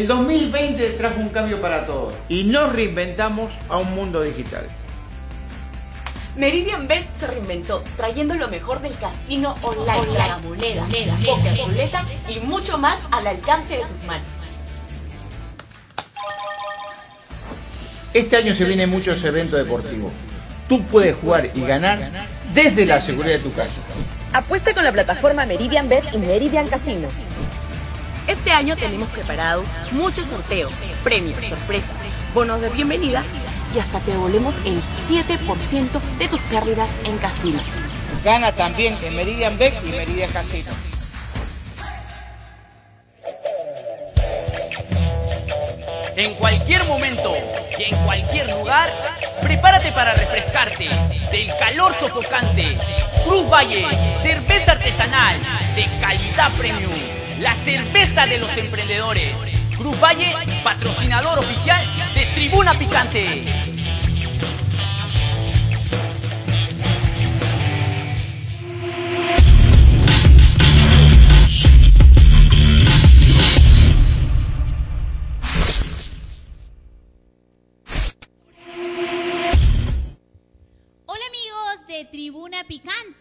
El 2020 trajo un cambio para todos y nos reinventamos a un mundo digital. Meridian Bet se reinventó, trayendo lo mejor del casino online, la moneda, moneda, poker, ruleta y mucho más al alcance de tus manos. Este año se vienen muchos eventos deportivos. Tú puedes jugar y ganar desde la seguridad de tu casa. Apuesta con la plataforma Meridian Bet y Meridian Casino. Este año tenemos preparado muchos sorteos, premios, sorpresas, bonos de bienvenida y hasta te devolvemos el 7% de tus pérdidas en casinos. Gana también en Meridian Bet y Meridian Casino. En cualquier momento y en cualquier lugar, prepárate para refrescarte del calor sofocante. Cruz Valle, cerveza artesanal de calidad premium, la cerveza de los emprendedores. Cruz Valle, patrocinador oficial de Tribuna Picante.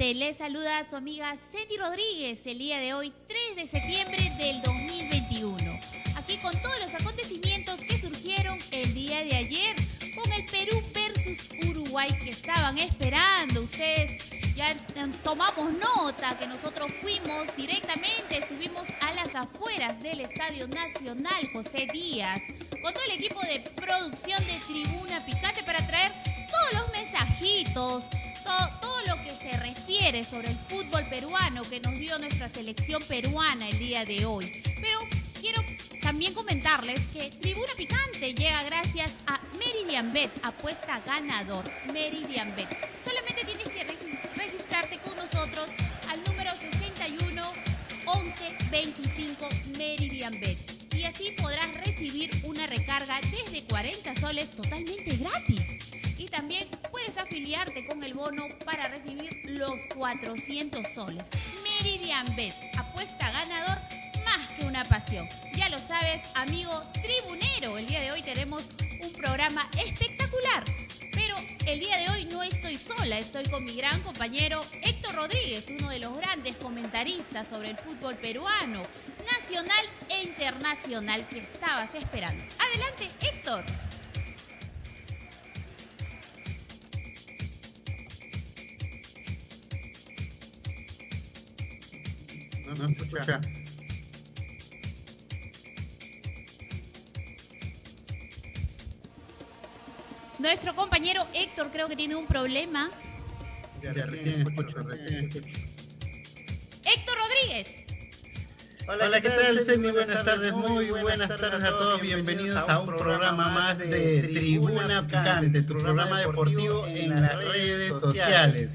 Picante, les saluda su amiga Ceti Rodríguez el día de hoy, 3 de septiembre del 2021. Aquí con todos los acontecimientos que surgieron el día de ayer con el Perú versus Uruguay que estaban esperando ustedes. Ya eh, tomamos nota que nosotros fuimos directamente, estuvimos a las afueras del Estadio Nacional José Díaz con todo el equipo de producción de Tribuna Picante para traer todos los mensajitos, todo, lo que se refiere sobre el fútbol peruano que nos dio nuestra selección peruana el día de hoy. Pero quiero también comentarles que Tribuna Picante llega gracias a Meridian Bet, apuesta ganador. Meridian Bet. Solamente tienes que regi- registrarte con nosotros al número 61 11 25 Meridian Bet. Y así podrás recibir una recarga desde 40 soles totalmente gratis. También puedes afiliarte con el bono para recibir los 400 soles. Meridian Bet, apuesta ganador más que una pasión. Ya lo sabes, amigo tribunero, el día de hoy tenemos un programa espectacular. Pero el día de hoy no estoy sola, estoy con mi gran compañero Héctor Rodríguez, uno de los grandes comentaristas sobre el fútbol peruano, nacional e internacional que estabas esperando. Adelante, Héctor. No, no escucha. Nuestro compañero Héctor creo que tiene un problema. Ya, recién escucho, recién escucho. Héctor Rodríguez. Hola, ¿qué tal, Cindy? Buenas tardes, muy buenas tardes a todos. Bienvenidos a un programa más de Tribuna Picante, tu programa deportivo en las redes sociales.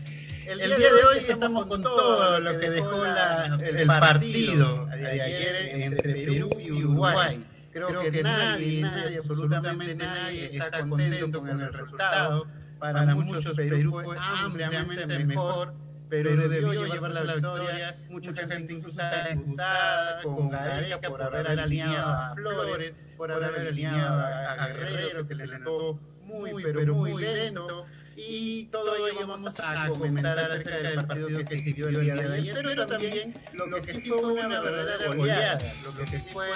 El día de hoy estamos con todo lo que dejó la- el partido de ayer entre Perú y Uruguay. Creo que nadie, nadie, absolutamente nadie está contento con el resultado. Para muchos Perú fue ampliamente mejor, pero debió llevarse la victoria. Mucha gente incluso está disgustada con Gareca por haber alineado a Flores, por haber alineado a a Guerrero, que se le notó muy, pero muy lento. Y todo ello vamos a comentar acerca del partido que se el día de ayer, pero también lo que sí fue una verdadera goleada, lo que sí fue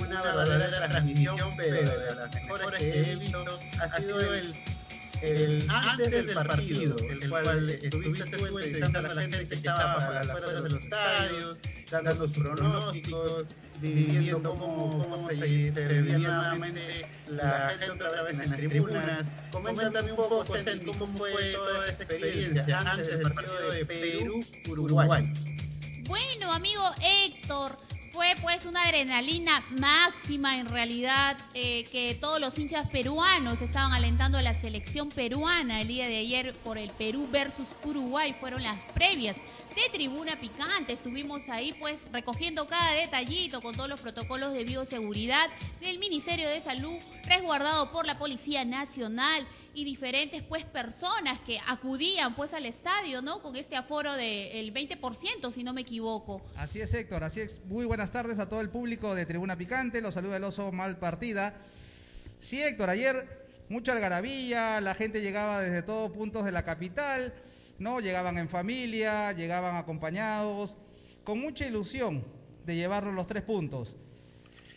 una verdadera transmisión, pero de las mejores que he visto, ha sido el el antes del partido, el cual estuviste tú entrevistando a la gente que estaba a las afueras de los estadios, dando sus pronósticos, viviendo cómo, cómo se, se vivía nuevamente la gente otra vez en las tribunas. Coméntame un poco, cómo fue toda esa experiencia antes del partido de Perú-Uruguay. Bueno, amigo Héctor, fue pues una adrenalina máxima en realidad eh, que todos los hinchas peruanos estaban alentando a la selección peruana el día de ayer por el Perú versus Uruguay. Fueron las previas de Tribuna Picante. Estuvimos ahí pues recogiendo cada detallito con todos los protocolos de bioseguridad del Ministerio de Salud, resguardado por la Policía Nacional y diferentes pues personas que acudían pues al estadio, ¿no? Con este aforo del 20%, si no me equivoco. Así es, Héctor, así es. Muy buenas tardes a todo el público de Tribuna Picante, los saluda el oso mal partida. Sí, Héctor, ayer mucha algarabía, la gente llegaba desde todos puntos de la capital, ¿no? Llegaban en familia, llegaban acompañados, con mucha ilusión de llevarlos los tres puntos.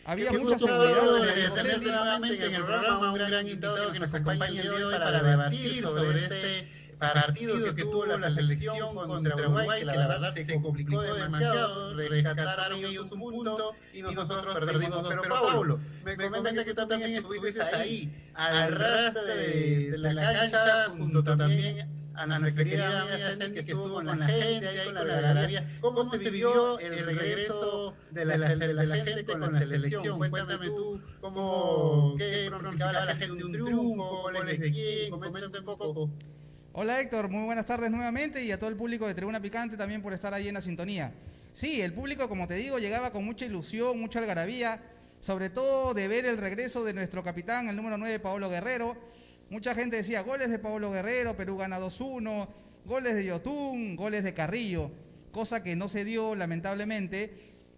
Había mucha seguridad tener nuevamente en el programa un gran invitado que nos acompaña el día de hoy para debatir sobre este partido que tuvo la selección contra Uruguay, que la verdad se complicó demasiado, rescataron ellos un punto y nosotros perdimos. Pero Pablo, me comenta que tú también estuviste ahí, al de, de la cancha, junto también a nuestra querida amiga que estuvo con la gente ahí con la galería. ¿Cómo se vivió el regreso de la, de la gente con la selección? Cuéntame tú cómo, qué pronosticaba la gente un triunfo, goles de quién, coméntame un poco. Hola Héctor, muy buenas tardes nuevamente y a todo el público de Tribuna Picante también por estar ahí en la sintonía. Sí, el público, como te digo, llegaba con mucha ilusión, mucha algarabía, sobre todo de ver el regreso de nuestro capitán, el número 9, Paolo Guerrero. Mucha gente decía goles de Paolo Guerrero, Perú gana 2-1, goles de Yotún, goles de Carrillo, cosa que no se dio lamentablemente,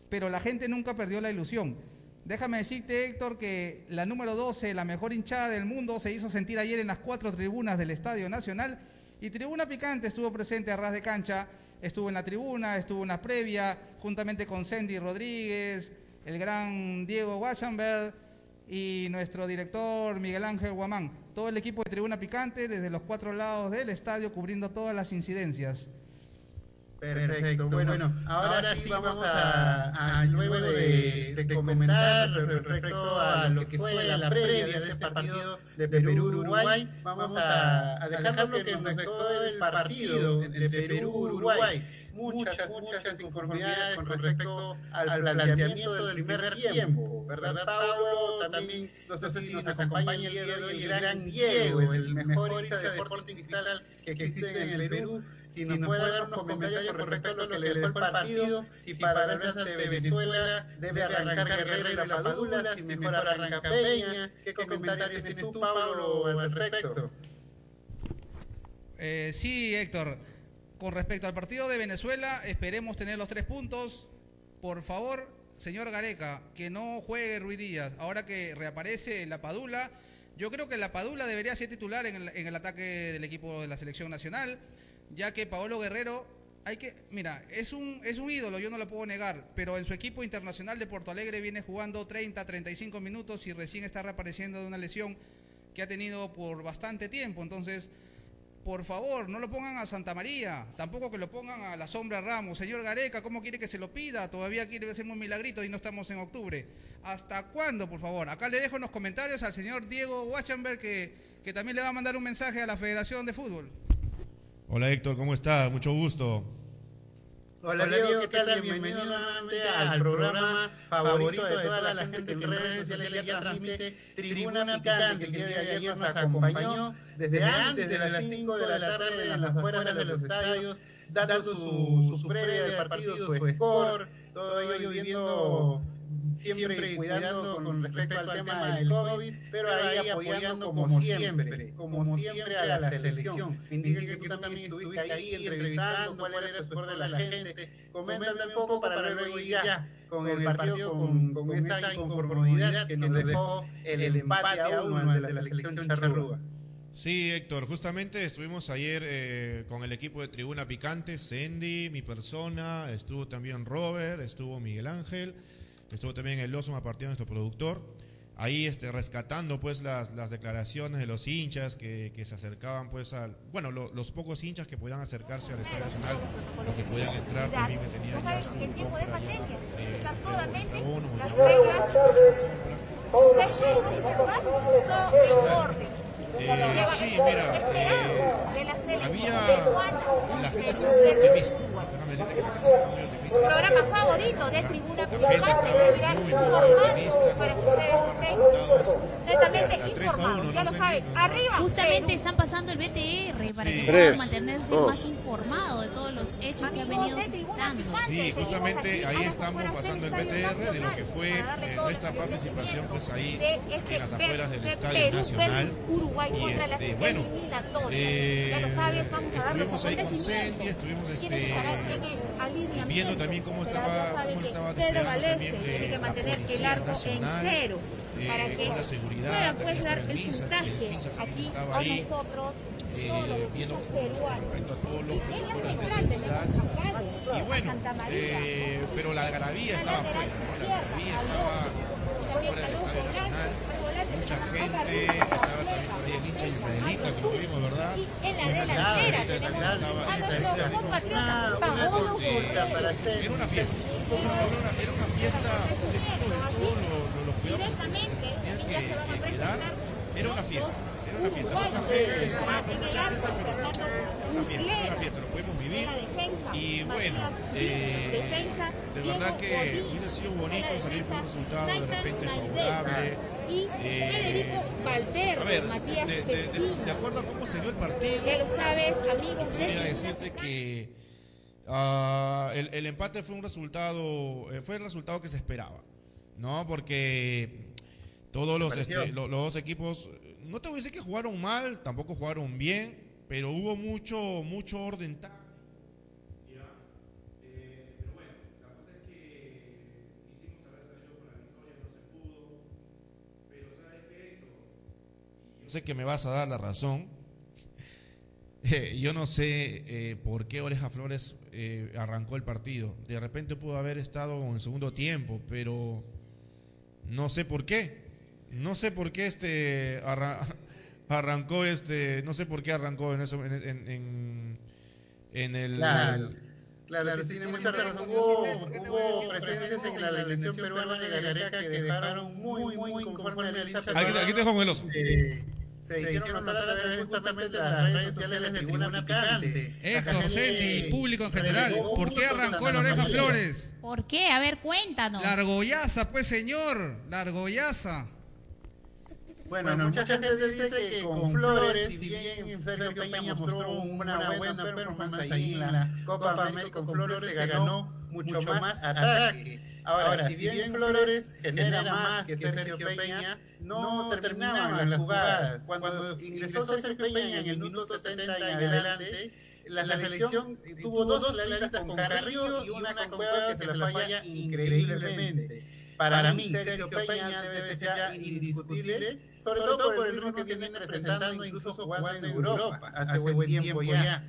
pero la gente nunca perdió la ilusión. Déjame decirte, Héctor, que la número 12, la mejor hinchada del mundo, se hizo sentir ayer en las cuatro tribunas del Estadio Nacional y Tribuna Picante estuvo presente a ras de cancha, estuvo en la tribuna, estuvo en la previa, juntamente con Sandy Rodríguez, el gran Diego Wachenberg y nuestro director Miguel Ángel Guamán. Todo el equipo de Tribuna Picante desde los cuatro lados del estadio cubriendo todas las incidencias. Perfecto. Bueno, bueno ahora, sí vamos a, luego de, de, comentar respecto a lo que fue la previa de este, este partido de Perú-Uruguay, vamos a, a dejar lo que nos dejó el partido entre Perú-Uruguay. Muchas, muchas inconformidades con respecto al planteamiento del primer tiempo, ¿verdad, Pablo? También, no sé si nos acompaña el día de hoy el gran Diego, el mejor de Sporting Cristal que existe en el Perú, si nos puede dar unos comentarios con respecto a lo que le dejó el partido, si para la de Venezuela debe arrancar Guerrero y la Padula, si mejor arranca Peña, ¿qué comentarios tienes tú, Pablo, al respecto? Eh, sí, Héctor. Con respecto al partido de Venezuela, esperemos tener los tres puntos. Por favor, señor Gareca, que no juegue Ruidías. Ahora que reaparece la Padula, yo creo que la Padula debería ser titular en el, en el ataque del equipo de la selección nacional, ya que Paolo Guerrero hay que, mira, es un, es un ídolo, yo no lo puedo negar, pero en su equipo internacional de Porto Alegre viene jugando 30, 35 minutos y recién está reapareciendo de una lesión que ha tenido por bastante tiempo. Entonces, por favor, no lo pongan a Santa María, tampoco que lo pongan a la sombra Ramos. Señor Gareca, ¿cómo quiere que se lo pida? Todavía quiere hacer un milagrito y no estamos en octubre. ¿Hasta cuándo, por favor? Acá le dejo en los comentarios al señor Diego Wachenberg que, que también le va a mandar un mensaje a la Federación de Fútbol. Hola Héctor, ¿cómo estás? Mucho gusto. Hola, Diego, ¿qué tal? Bienvenido nuevamente al programa favorito de toda la gente que en redes sociales ya transmite Tribuna Picante, que el día de ayer nos acompañó desde antes de las 5 de la tarde en las afueras de los estadios, dando su, su previa de partido, su score, todo ello viviendo siempre cuidando con respecto al tema del COVID, pero ahí apoyando como siempre, como siempre a la selección. Me indiqué que tú también estuviste ahí entrevistando cuál era el score de la gente. Coméntame un poco para luego ir ya con el partido, con, con esa inconformidad que nos dejó el empate a uno de la selección charrúa. Sí, Héctor, justamente estuvimos ayer eh, con el equipo de Tribuna Picante, Sandy, mi persona, estuvo también Robert, estuvo Miguel Ángel, estuvo también el Oso, a partir de nuestro productor, ahí este, rescatando pues las, las declaraciones de los hinchas que, que se acercaban pues al, bueno, lo, los pocos hinchas que podían acercarse al Estadio Nacional, los que podían entrar también que tenían ya su compra ya, eh, eh, sí, mira, eh, había la gente estaba muy optimista Programa favorito de Tribuna La gente estaba muy, muy optimista, que alcanzaba resultados Netamente hasta 3 a 1, informado, ya no lo sé saben. ni- no, Arriba. Justamente están pasando el BTR para Sí. que puedan mantenerse dos. más informados de todos los hechos que han venido suscitando. Sí, justamente ahí estamos pasando el BTR de lo que fue eh, nuestra participación pues ahí en las afueras del Estadio Nacional. Y este, bueno, eh, estuvimos ahí con Sandy, estuvimos este, viendo también cómo estaba, cómo estaba desplegando también eh, la Policía Nacional, eh, con la seguridad, también estaba el MINSA, el también estaba ahí, eh, viendo respecto a todos los protocolos de seguridad. Y bueno, eh, pero la algarabía estaba afuera, ¿no? la algarabía estaba a las afueras del Estadio Nacional, mucha gente, estaba también por ahí el hincha que lo vimos, era una fiesta. Era una, fiesta de todos los, los, los cuidados que se tenían que, que cuidar. Era una fiesta. Era una fiesta. Poca gente, sí, no mucha gente, pero una fiesta. Una fiesta. Lo pudimos vivir. Y bueno, eh, de verdad que hubiese sido bonito salir con un resultado de repente favorable. Eh, a ver, de, de- de- de acuerdo a cómo se dio el partido, Ya lo sabes, amigos. podría decirte que ah, el, el empate fue un resultado, eh, fue el resultado que se esperaba, ¿no? Porque todos los, este, lo- los dos equipos, no te voy a decir que jugaron mal, tampoco jugaron bien, pero hubo mucho, mucho orden táctico. Yo sé que me vas a dar la razón. Eh, yo no sé eh, por qué Oreja Flores eh, arrancó el partido. De repente pudo haber estado en el segundo tiempo, pero no sé por qué. No sé por qué este arra- arrancó este, no sé por qué arrancó en eso en, en, en- en el Claro, claro, sí, tiene mucha razón. Hubo, hubo presencias en la selección peruana de Gareca que dejaron muy, muy inconforme al hincha Aquí, aquí te dejo con el oso. Eh, se hicieron notar a través justamente de las redes sociales de Tribuna Picante. Héctor, La Sandy, público en general, ¿por qué arrancó la el Oreja. Flores? ¿Por qué? A ver, cuéntanos. Largoyaza, pues señor, Largoyaza. Bueno, mucha gente dice que con Flores, si bien Sergio Peña mostró una buena performance ahí en la Copa América, con Flores se ganó mucho más ataque. Ahora, si bien Flores genera más que Sergio Peña, no terminaban las jugadas. Cuando ingresó Sergio Peña en el minuto 70 en adelante, la, la selección tuvo dos claritas con Carrillo y una con Cueva que se la falla increíblemente. Para, mí, Sergio Peña debe ser ya indiscutible, sobre todo por el ritmo que viene presentando, incluso jugando en Europa hace buen tiempo ya.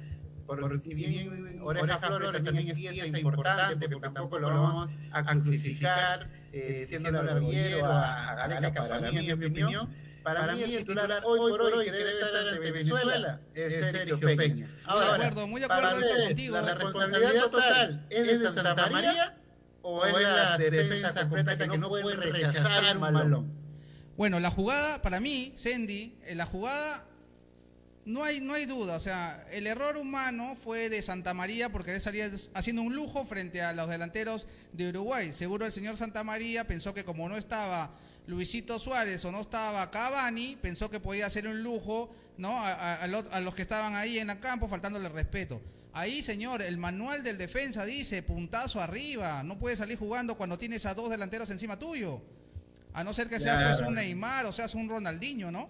Porque si bien Oreja Flores también es pieza importante, porque tampoco lo vamos a crucificar, eh, siendo el arguillero a, a Gareca, para mí, en mi opinión, para mí el titular hoy por hoy que debe estar ante Venezuela es Sergio Peña. Muy de acuerdo, muy de acuerdo para ustedes, contigo. la responsabilidad total es de Santa María o es la defensa completa que no puede rechazar un balón. Bueno, la jugada, para mí, Sandy, en la jugada no hay, no hay duda. O sea, el error humano fue de Santa María porque él salía haciendo un lujo frente a los delanteros de Uruguay. Seguro el señor Santa María pensó que como no estaba Luisito Suárez o no estaba Cavani, pensó que podía hacer un lujo ¿no? a, a- a lo- a los que estaban ahí en el campo faltándole respeto. Ahí, señor, el manual del defensa dice puntazo arriba. No puedes salir jugando cuando tienes a dos delanteros encima tuyo. A no ser que seas pues, un Neymar o seas un Ronaldinho, ¿no?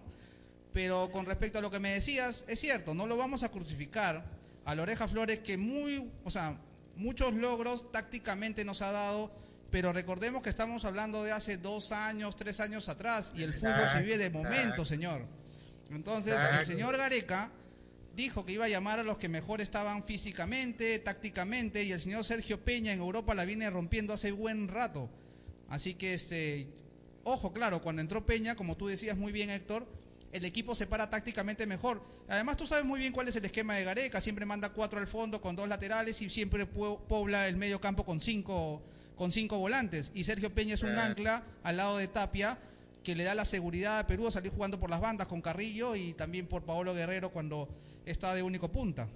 Pero con respecto a lo que me decías, es cierto, no lo vamos a crucificar a la Oreja Flores que muy, o sea, muchos logros tácticamente nos ha dado, pero recordemos que estamos hablando de hace dos años, tres años atrás y el fútbol se vive de momento, exacto. señor. Entonces, el señor Gareca dijo que iba a llamar a los que mejor estaban físicamente, tácticamente, y el señor Sergio Peña en Europa la viene rompiendo hace buen rato. Así que, este, ojo, claro, cuando entró Peña, como tú decías muy bien, Héctor, el equipo se para tácticamente mejor. Además, tú sabes muy bien cuál es el esquema de Gareca. Siempre manda cuatro al fondo con dos laterales y siempre pobla el medio campo con cinco, con cinco volantes. Y Sergio Peña es un Claro. ancla al lado de Tapia que le da la seguridad a Perú a salir jugando por las bandas con Carrillo y también por Paolo Guerrero cuando está de único punta.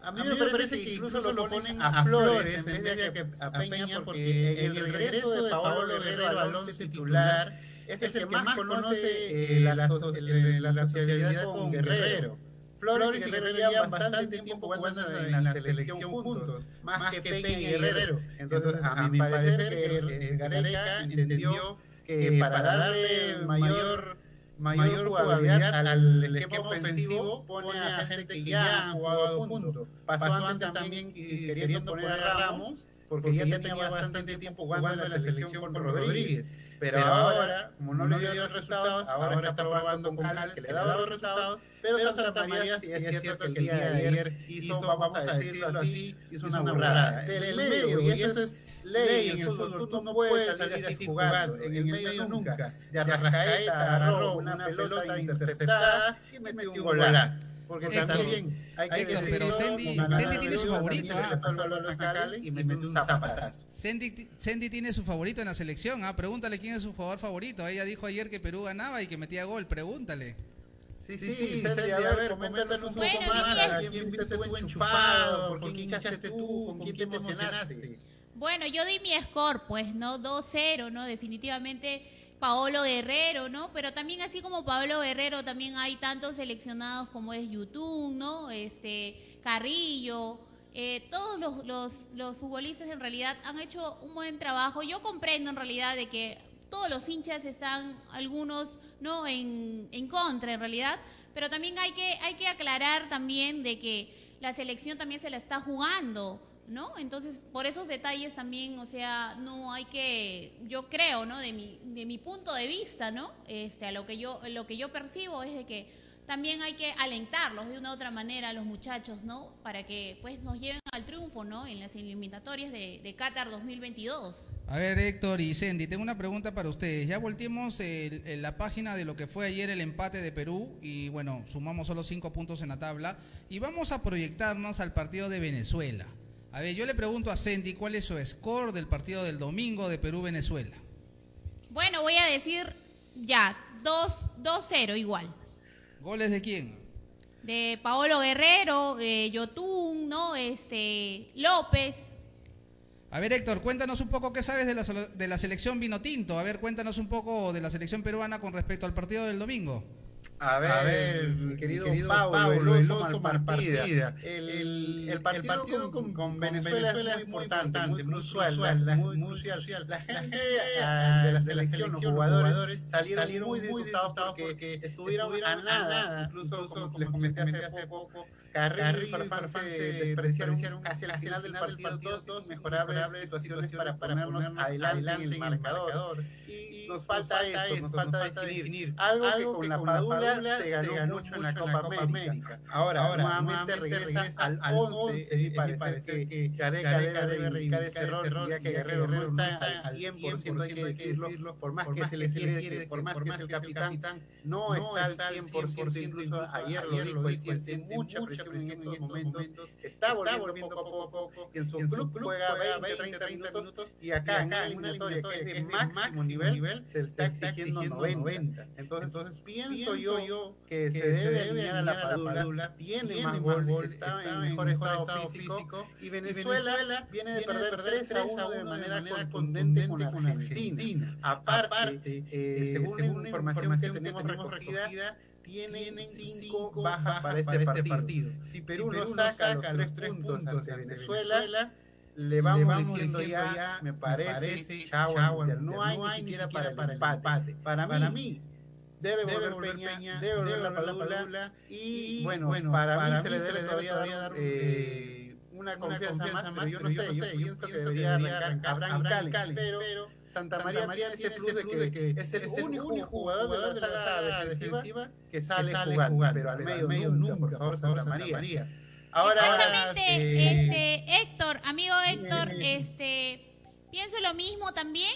A mí me parece que incluso lo ponen a Flores en vez de a, que- a Peña porque el regreso de Paolo Guerrero al once titular es el que más conoce eh, la, so- el- la sociabilidad con Guerrero. Flores y Guerrero llevan bastante tiempo jugando en la selección juntos, más que Peña y Guerrero. Entonces, a mi parecer, eh, Gareca entendió que para darle mayor mayor jugabilidad al esquema ofensivo pone a gente que ya ha jugado juntos. Pasó antes también queriendo poner a Ramos porque ya tenía bastante tiempo jugando en la selección con Rodríguez. Pero ahora, como no le dio resultados, ahora está probando con Cal, que le ha dado resultados. Pero Santa María sí es cierto que el día de ayer hizo, vamos a decirlo así, hizo una burrada. Del medio, y eso es ley en el fútbol, tú no puedes salir así jugando, en el medio nunca. De Arrascaeta agarró una pelota interceptada y metió un golazo. Porque también hay que Héctor, decirlo, pero Sandy- Sandy tiene su favorito, ah. y metió un zapatazo. Sandy, Sandy tiene su favorito en la selección. Ah, pregúntale quién es su jugador favorito. Ella dijo ayer que Perú ganaba y que metía gol. Pregúntale. Sí, sí, sí, Sandy, a ver, coméntanos un poco Bueno, más. ¿A quién viste tú enchufado? ¿Por quién hinchaste tú? ¿Con quién te emocionaste? Bueno, yo di mi score, pues, ¿no? 2-0, ¿no? Definitivamente Paolo Guerrero, ¿no? Pero también así como Paolo Guerrero, también hay tantos seleccionados como es Yutun, ¿no? Este, Carrillo, eh, todos los, los, los futbolistas en realidad han hecho un buen trabajo. Yo comprendo en realidad de que todos los hinchas están, algunos, ¿no? En, en contra, en realidad. Pero también hay que, hay que aclarar también de que la selección también se la está jugando, ¿no? Entonces, por esos detalles también, o sea, no hay que, yo creo, ¿no? De mi, de mi punto de vista, ¿no? Este, a lo que yo, lo que yo percibo es de que también hay que alentarlos de una u otra manera a los muchachos, ¿no? Para que, pues, nos lleven al triunfo, ¿no? En las eliminatorias de, de Qatar 2022. A ver, Héctor y Sandy, tengo una pregunta para ustedes. Ya volteemos el- el- la página de lo que fue ayer el empate de Perú y bueno, sumamos solo cinco puntos en la tabla y vamos a proyectarnos al partido de Venezuela. A ver, yo le pregunto a Sandy cuál es su score del partido del domingo de Perú-Venezuela. Bueno, voy a decir ya, 2 2-0 igual. ¿Goles de quién? De Paolo Guerrero, eh, Yotun, ¿no? Este, López. A ver, Héctor, cuéntanos un poco qué sabes de la, de la selección vino tinto. A ver, cuéntanos un poco de la selección peruana con respecto al partido del domingo. A ver, mi querido, Pablo, el oso Malpartida. El, el, el partido, con, con Venezuela, es muy importante, muy usual. La, muy. La gente ah, de la selección, los jugadores, salieron, muy disgustados porque estuvieron a nada. Incluso, como les comenté hace poco, Carrillo y Farfán se despreciaron casi al final del partido dos mejorables situaciones para ponernos adelante en el marcador. Y nos falta nos falta definir. algo que con la Padula se ganó mucho en la Copa América. Ahora, nuevamente regresa al 11 y parece que Gareca debe reivindicar ese error, ya que Guerrero no está al 100%, hay que decirlo, por más que se le quiere, por más que es el capitán, no está al 100%, incluso ayer lo dijo, siente mucha presión en estos momentos, está volviendo poco a poco, en su club juega 20, 30 minutos, y acá en una eliminatoria que es de máximo nivel, se le está exigiendo 90. Entonces, pienso yo que se debe alinear a la Padula, tiene más gol, está en mejor estado físico, y Venezuela viene de perder 3 a 1 de manera contundente con Argentina. Aparte, eh, según una información que tenemos recogida, tienen cinco bajas para este partido. Si Perú no saca los tres puntos ante Venezuela, le vamos, diciendo, ya, me parece, chao, no hay ni siquiera para el empate. Para mí, debe volver Peña, debe volver la Padula, y bueno, para, mí se le debe todavía dar eh, una confianza, más, pero yo no sé, yo pienso que debería arrancar Abraham Cali, pero Santa María tiene ese plus de que es el único jugador de la defensiva que sale a jugar, pero al medio nunca, por favor, Santa María. Ahora, Exactamente, este, Héctor, amigo Héctor, este, pienso lo mismo también.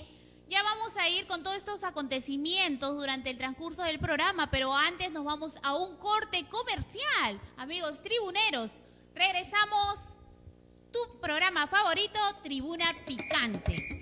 Ya vamos a ir con todos estos acontecimientos durante el transcurso del programa, pero antes nos vamos a un corte comercial. Amigos tribuneros, regresamos. Tu programa favorito, Tribuna Picante.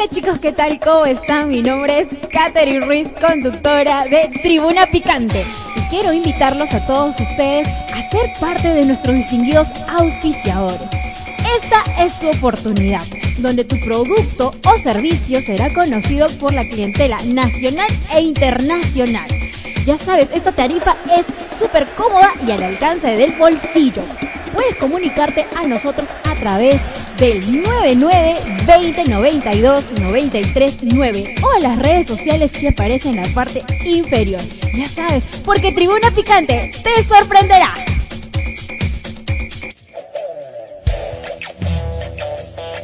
Hola chicos, ¿qué tal? ¿Cómo están? Mi nombre es Katherine Ruiz, conductora de Tribuna Picante. Y quiero invitarlos a todos ustedes a ser parte de nuestros distinguidos auspiciadores. Esta es tu oportunidad, donde tu producto o servicio será conocido por la clientela nacional e internacional. Ya sabes, esta tarifa es súper cómoda y al alcance del bolsillo. Puedes comunicarte a nosotros a través del 99 20 92 93 9 o a las redes sociales que aparecen en la parte inferior. Ya sabes, porque Tribuna Picante te sorprenderá.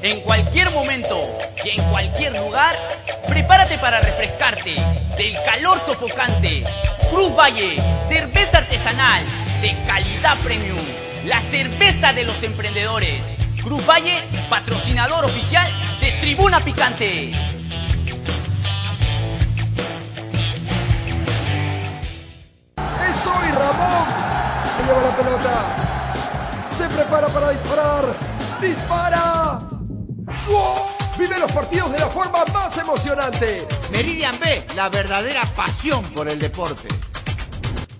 En cualquier momento y en cualquier lugar, prepárate para refrescarte del calor sofocante. Cruz Valle, cerveza artesanal de calidad premium, la cerveza de los emprendedores. Cruz Valle, patrocinador oficial de Tribuna Picante. ¡Es hoy, Ramón! Se lleva la pelota. Se prepara para disparar. ¡Dispara! ¡Gol! Vive los partidos de la forma más emocionante. Meridian B, la verdadera pasión por el deporte.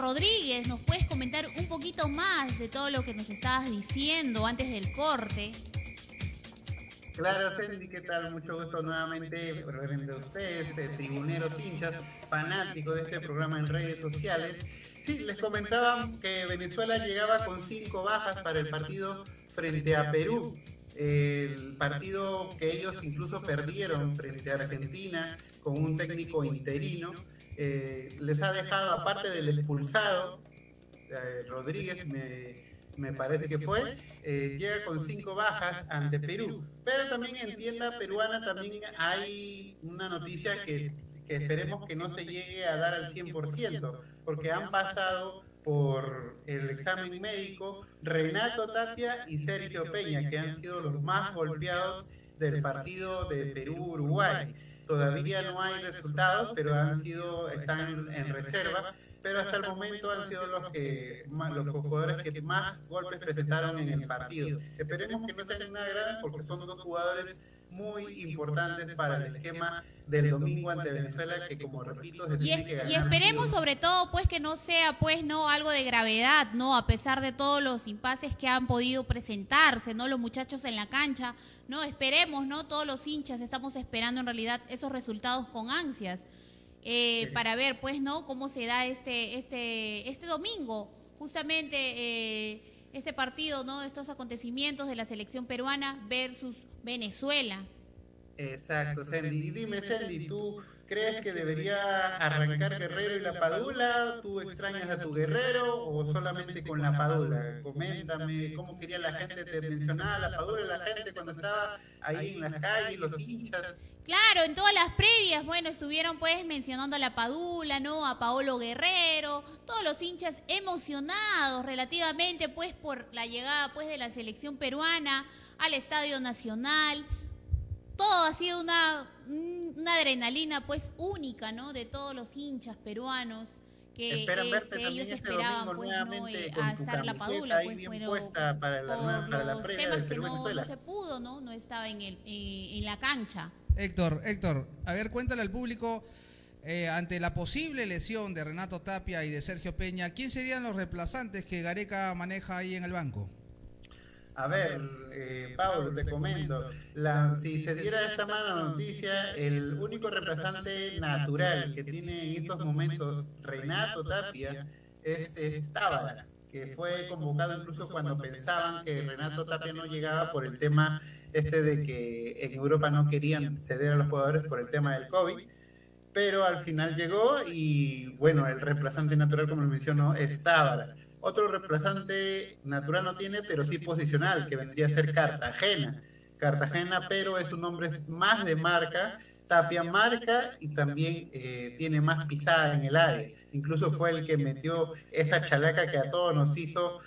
Rodríguez, ¿nos puedes comentar un poquito más de todo lo que nos estabas diciendo antes del corte? Claro, Sandy, ¿qué tal? Mucho gusto nuevamente frente a ustedes, eh, tribuneros hinchas, fanáticos de este programa en redes sociales. Sí, les comentaba que Venezuela llegaba con cinco bajas para el partido frente a Perú. El partido que ellos incluso perdieron frente a Argentina con un técnico interino. Eh, les ha dejado, aparte del expulsado, eh, Rodríguez, me, me parece que fue, eh, llega con cinco bajas ante Perú. Pero también en tienda peruana también hay una noticia que, esperemos que no se llegue a dar al 100%, porque han pasado por el examen médico Renato Tapia y Sergio Peña, que han sido los más golpeados del partido de Perú-Uruguay. Todavía no hay resultados, pero han sido, están en, reserva. pero hasta el momento han sido los que los jugadores que más golpes presentaron en el partido. Esperemos que no sean nada graves porque son dos jugadores muy importantes para el esquema del domingo ante Venezuela que como repito se Y, tiene que y ganar. esperemos sobre todo pues que no sea pues no algo de gravedad, ¿no? A pesar de todos los impases que han podido presentarse, ¿no? Los muchachos en la cancha, ¿no? Esperemos, ¿no? Todos los hinchas estamos esperando en realidad esos resultados con ansias. eh, para ver pues, ¿no? Cómo se da este este este domingo, justamente eh, este partido, ¿no? Estos acontecimientos de la selección peruana versus Venezuela. Exacto, Sandy. Y dime, Sandy, ¿tú crees que debería arrancar Guerrero y la Padula? ¿Tú extrañas a tu Guerrero o solamente con la Padula? Coméntame cómo quería la gente, te mencionaba la Padula, la gente cuando estaba ahí en las calles, los hinchas. Claro, en todas las previas, bueno, estuvieron pues mencionando a la Padula, ¿no? A Paolo Guerrero, todos los hinchas emocionados relativamente pues por la llegada pues de la selección peruana al Estadio Nacional. Todo ha sido una, una adrenalina pues única, ¿no? De todos los hinchas peruanos que Esperan verte este, también ellos este esperaban domingo pues, ¿no? nuevamente Eh, con a Padula, pues, bien pero puesta para la, por nueva- para la los previa temas del que no, se pudo, ¿no? No estaba en, el, eh, en la cancha. Héctor, Héctor, a ver, cuéntale al público, eh, ante la posible lesión de Renato Tapia y de Sergio Peña, ¿quién serían los reemplazantes que Gareca maneja ahí en el banco? A ver, eh, Pablo, te comento, si se diera esta mala noticia, el único reemplazante natural que tiene en estos momentos Renato Tapia es, es Tábara, que fue convocado incluso cuando pensaban que Renato Tapia no llegaba por el tema este de que en Europa no querían ceder a los jugadores por el tema del COVID, pero al final llegó y bueno, el reemplazante natural, como lo mencionó, es Tábara. Otro reemplazante natural no tiene, pero sí posicional, que vendría a ser Cartagena. Cartagena, pero es un nombre más de marca. Tapia marca y también eh, tiene más pisada en el área. Incluso fue el que metió esa chalaca que a todos nos hizo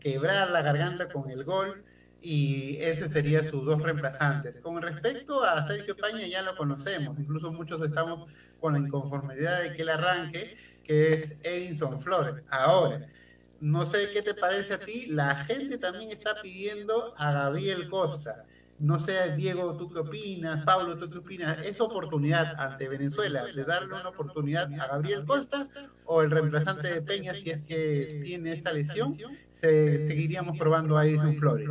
quebrar la garganta con el gol y ese sería sus dos reemplazantes. Con respecto a Sergio Paña ya lo conocemos, incluso muchos estamos con la inconformidad de que él arranque, que es Edinson Flores. Ahora, no sé qué te parece a ti, la gente también está pidiendo a Gabriel Costa. No sé, Diego, ¿tú qué opinas? Pablo, ¿tú qué opinas? ¿Es oportunidad ante Venezuela de darle una oportunidad a Gabriel Costa o el reemplazante de Peña si es que tiene esta lesión? Se, seguiríamos probando a Edison Flores.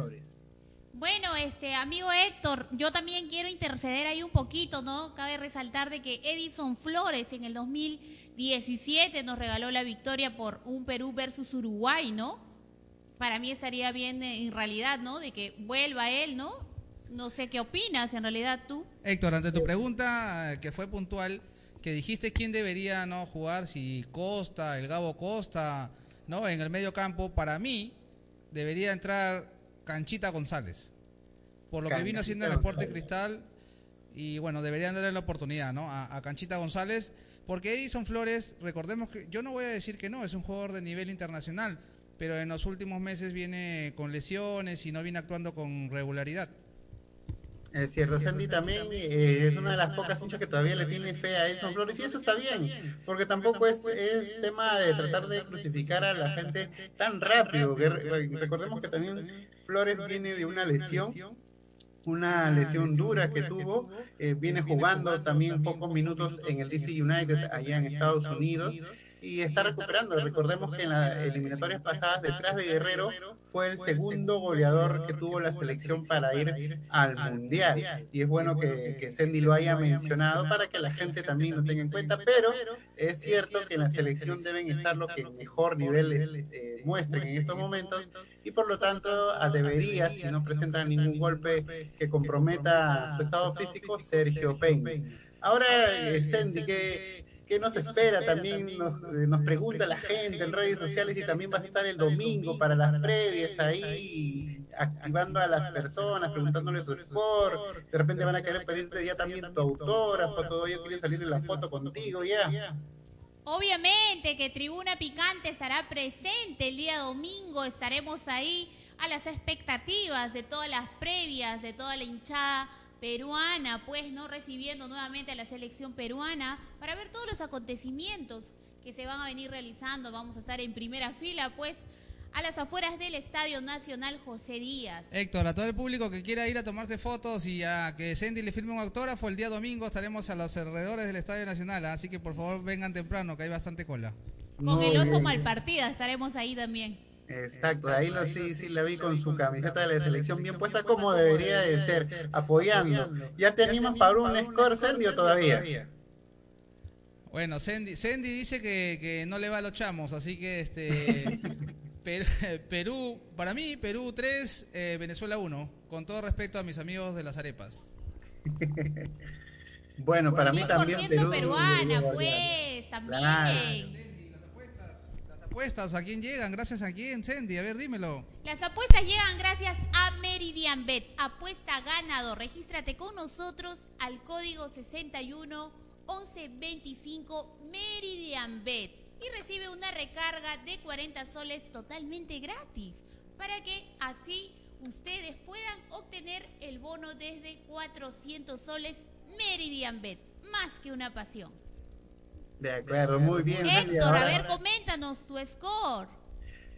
Bueno, este amigo Héctor, yo también quiero interceder ahí un poquito, ¿no? Cabe resaltar de que Edison Flores en el 2017 nos regaló la victoria por un Perú versus Uruguay, ¿no? Para mí estaría bien eh, en realidad, ¿no? De que vuelva él, ¿no? No sé qué opinas en realidad tú. Héctor, ante tu pregunta, eh, que fue puntual, que dijiste quién debería no jugar, si Costa, el Gabo Costa, ¿no? En el medio campo, para mí, debería entrar Canchita González. Por lo que vino haciendo en el Deporte Cristal, y bueno, deberían darle la oportunidad, ¿no? A, a Canchita González, porque Edison Flores, recordemos que, yo no voy a decir que no, es un jugador de nivel internacional, pero en los últimos meses viene con lesiones y no viene actuando con regularidad. Es cierto, Sandy también eh, es una de las pocas hinchas que todavía le tiene fe a Edson Flores y eso está bien, porque tampoco es, es tema de tratar de crucificar a la gente tan rápido. que re- Recordemos que también Flores viene de una lesión, una lesión dura que tuvo, eh, viene jugando también pocos minutos en el DC United allá en Estados Unidos y está recuperando. Recordemos que en las eliminatorias pasadas, detrás de Guerrero, fue el segundo goleador que tuvo la selección para ir al Mundial. Y es bueno que, que Sandy lo haya mencionado para que la gente también lo tenga en cuenta, pero es cierto que en la selección deben estar los que mejor nivel eh, muestren en estos momentos y por lo tanto a debería, si no presentan ningún golpe que comprometa su estado físico, Sergio Peña. Ahora, eh, Sandy, que ¿Qué nos espera? También nos, eh, nos pregunta la gente en redes sociales y también vas a estar el domingo para las previas ahí, activando a las personas, preguntándoles su score. De repente van a querer pedirte ya también tu autógrafo, todo ello quiere salir en la foto contigo ya. Obviamente que Tribuna Picante estará presente el día domingo, estaremos ahí a las expectativas de todas las previas, de toda la hinchada peruana, pues no recibiendo nuevamente a la selección peruana para ver todos los acontecimientos que se van a venir realizando. Vamos a estar en primera fila, pues, a las afueras del Estadio Nacional José Díaz. Héctor, a todo el público que quiera ir a tomarse fotos y a que Sandy le firme un autógrafo, el día domingo estaremos a los alrededores del Estadio Nacional, así que por favor vengan temprano, que hay bastante cola. Con el oso bien. malpartida estaremos ahí también. Exacto, ahí lo sí, sí la vi con su camiseta de la selección bien puesta como debería de ser, apoyando. ¿Ya te animas para un score, Sandy, o todavía? Bueno, Sandy, Sandy dice que, que no le va a los chamos, así que este Per- Perú, para mí, Perú 3, eh, Venezuela 1, con todo respeto a mis amigos de las arepas. Bueno, para mí 100% también Perú. peruana, pues, también. Claro. Apuestas, ¿a quién llegan? Gracias a quién, Sandy, a ver, dímelo. Las apuestas llegan gracias a Meridian Bet. Apuesta ganador. Regístrate con nosotros al código 61 11 25 Meridian y recibe una recarga de 40 soles totalmente gratis para que así ustedes puedan obtener el bono desde 400 soles Meridian Bet. Más que una pasión. De acuerdo, muy bien. Héctor, a ver, coméntanos tu score.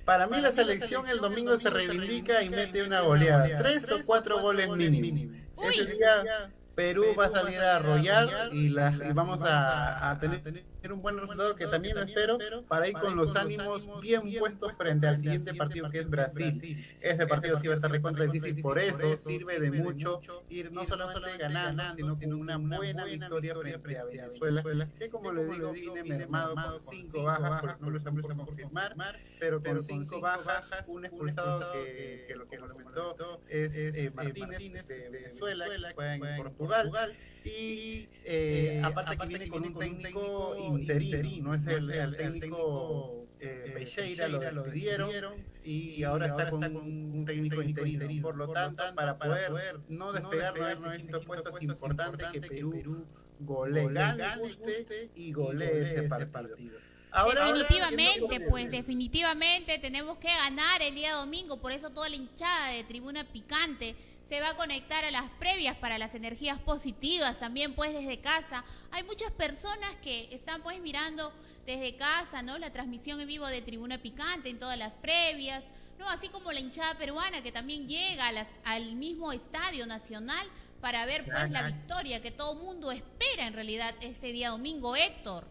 Para mí la selección el domingo se reivindica y mete una goleada. Tres o cuatro goles mínimo. Ese día Perú va a salir a arrollar y, las, y vamos a, a tener un buen resultado que también lo espero para ir con los ánimos bien puestos frente al siguiente partido que es Brasil. Ese partido sí va a estar recontra difícil, por eso sirve de mucho ir no solamente ganando, sino con una buena victoria frente a Venezuela, que como le digo viene mermado con cinco bajas, porque no lo estamos por confirmar, pero con cinco bajas, un expulsado que, que lo que comentó es eh, Martínez de Venezuela, que juega en Portugal. Y eh, aparte que viene con un técnico interino, no es el, el técnico eh, Peixeira, lo despidieron y ahora está con un técnico interino. Por lo tanto, para poder no despegar de ese quinto puesto es importante que Perú golee, gane, guste y golee ese partido. Ahora, definitivamente, pues definitivamente tenemos que ganar el día domingo, por eso toda la hinchada de Tribuna Picante se va a conectar a las previas para las energías positivas, también pues desde casa. Hay muchas personas que están pues mirando desde casa, ¿no? La transmisión en vivo de Tribuna Picante en todas las previas, ¿no? Así como la hinchada peruana que también llega a las, al mismo estadio nacional para ver pues la victoria que todo mundo espera en realidad este día domingo, Héctor.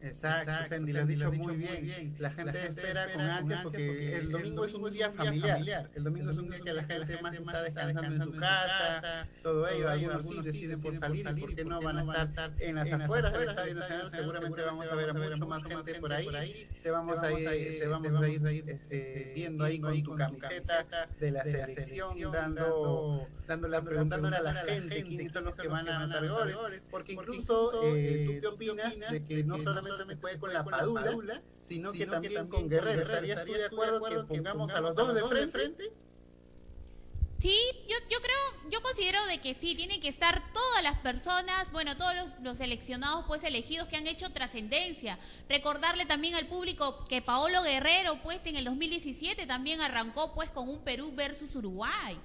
Exacto, Sandy, lo has dicho muy bien. La gente espera con ansia porque el domingo es un día familiar. El domingo es un día que la gente más está descansando en su casa, todo ello. Algunos sí deciden por salir y porque no van a estar en las afueras del Estadio Nacional. Seguramente vamos a ver a mucho más gente por ahí. Te vamos a ir, te vamos a ir este, viendo ahí con tu camiseta de la selección, dando, dándole, preguntándole a la gente quiénes son los que van a anotar goles. Porque incluso, eh, ¿tú qué opinas de que no solamente se juegue con la Padula, sino que también con Guerrero? ¿Estarías tú de acuerdo que pongamos a los dos de frente? Sí, yo, yo creo, yo considero de que sí, tienen que estar todas las personas, bueno, todos los, los seleccionados pues elegidos que han hecho trascendencia. Recordarle también al público que Paolo Guerrero pues en el 2017 también arrancó pues con un Perú versus Uruguay.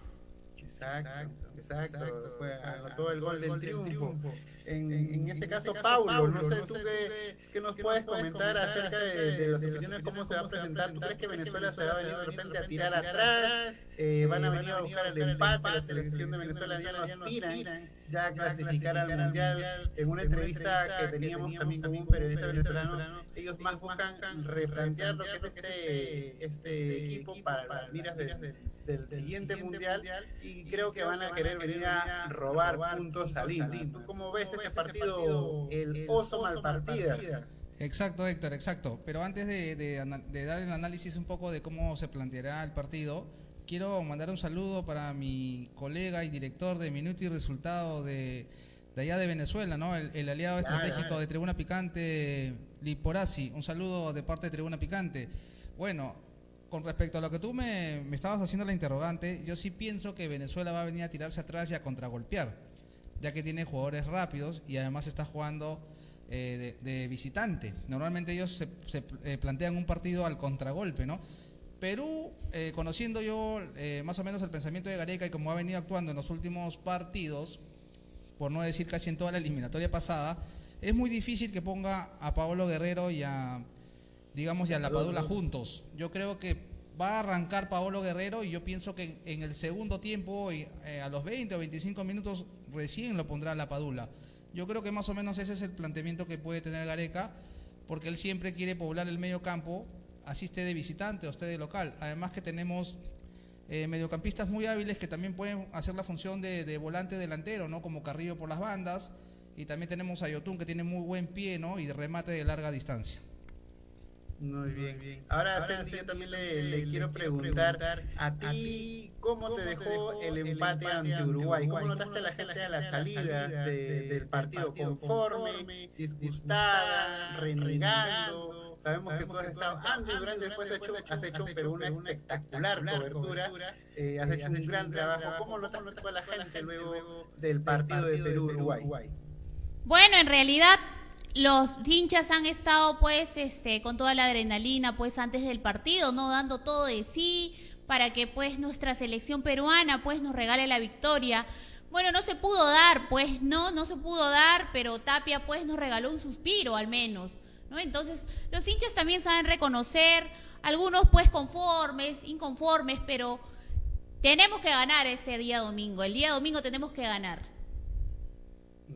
Exacto, exacto, fue, anotó el gol del triunfo. En, en ese caso, Paulo, no sé tú qué, qué nos puedes comentar acerca de, de las opiniones, cómo se va a presentar. ¿Tú crees que Venezuela se va a venir de repente a tirar atrás? Eh, ¿Van a venir a buscar el empate? La selección de Venezuela ya no aspiran ya clasificar al Mundial. En una entrevista que teníamos también con un periodista venezolano, ellos más buscan replantear lo que es este, este equipo para las miras de, del siguiente mundial y creo que van a querer venir a robar puntos a Lima. ¿Tú cómo ves ese partido, el oso mal partida? Exacto, Héctor, exacto. Pero antes de, de, de, dar el análisis un poco de cómo se planteará el partido, quiero mandar un saludo para mi colega y director de Minuto y Resultado de, de allá de Venezuela, ¿no? El, el aliado estratégico de Tribuna Picante, Liporazzi. Un saludo de parte de Tribuna Picante. Bueno, con respecto a lo que tú me, me, estabas haciendo la interrogante, yo sí pienso que Venezuela va a venir a tirarse atrás y a contragolpear, ya que tiene jugadores rápidos y además está jugando eh, de, de, visitante. Normalmente ellos se, se eh, plantean un partido al contragolpe, ¿no? Perú, eh, conociendo yo más o menos el pensamiento de Gareca y cómo ha venido actuando en los últimos partidos, por no decir casi en toda la eliminatoria pasada, es muy difícil que ponga a Paolo Guerrero y a, digamos, y a la Padula juntos. Yo creo que va a arrancar Paolo Guerrero y yo pienso que en el segundo tiempo, eh, a los 20 o 25 minutos, recién lo pondrá la Padula. Yo creo que más o menos ese es el planteamiento que puede tener Gareca, porque él siempre quiere poblar el medio campo, así esté de visitante o esté de local. Además que tenemos eh, mediocampistas muy hábiles que también pueden hacer la función de, de volante delantero, ¿no? Como Carrillo por las bandas. Y también tenemos a Yotun que tiene muy buen pie, ¿no? Y de remate de larga distancia. Muy bien. Ahora, Sensi, yo también le, le quiero preguntar a ti cómo te dejó el empate ante Uruguay. ¿Cómo notaste a la gente a la salida de- del partido? ¿Conforme, disgustada, renegando? Sabemos que tú has estado antes, durante, después has hecho, has hecho pero una espectacular cobertura. eh, has hecho un gran trabajo. ¿Cómo notaste a la gente luego del partido de Perú-Uruguay? Bueno, en realidad los hinchas han estado pues este con toda la adrenalina pues antes del partido, no dando todo de sí para que pues nuestra selección peruana pues nos regale la victoria. Bueno, no se pudo dar, pues no, no se pudo dar, pero Tapia pues nos regaló un suspiro al menos, ¿no? Entonces, los hinchas también saben reconocer, algunos pues conformes, inconformes, pero tenemos que ganar este día domingo. El día domingo tenemos que ganar.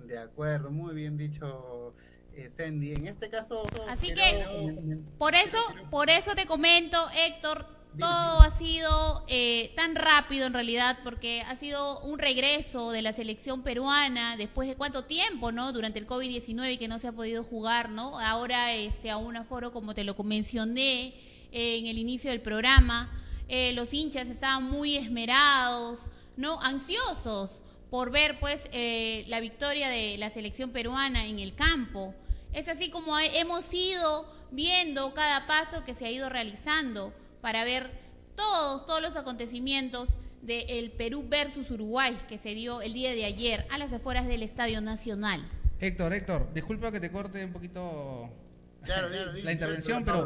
De acuerdo, muy bien dicho, eh, Sandy. En este caso, Así que por eso, por eso te comento, Héctor, todo ha sido eh, tan rápido en realidad, porque ha sido un regreso de la selección peruana después de cuánto tiempo, ¿no? Durante el COVID-19 y que no se ha podido jugar, ¿no? Ahora este, a un aforo, como te lo mencioné eh, en el inicio del programa, eh, los hinchas estaban muy esmerados, ¿no? Ansiosos por ver, pues, eh, la victoria de la selección peruana en el campo. Es así como he- hemos ido viendo cada paso que se ha ido realizando para ver todos, todos los acontecimientos del Perú versus Uruguay que se dio el día de ayer a las afueras del Estadio Nacional. Héctor, Héctor, disculpa que te corte un poquito Claro, claro, la intervención, pero...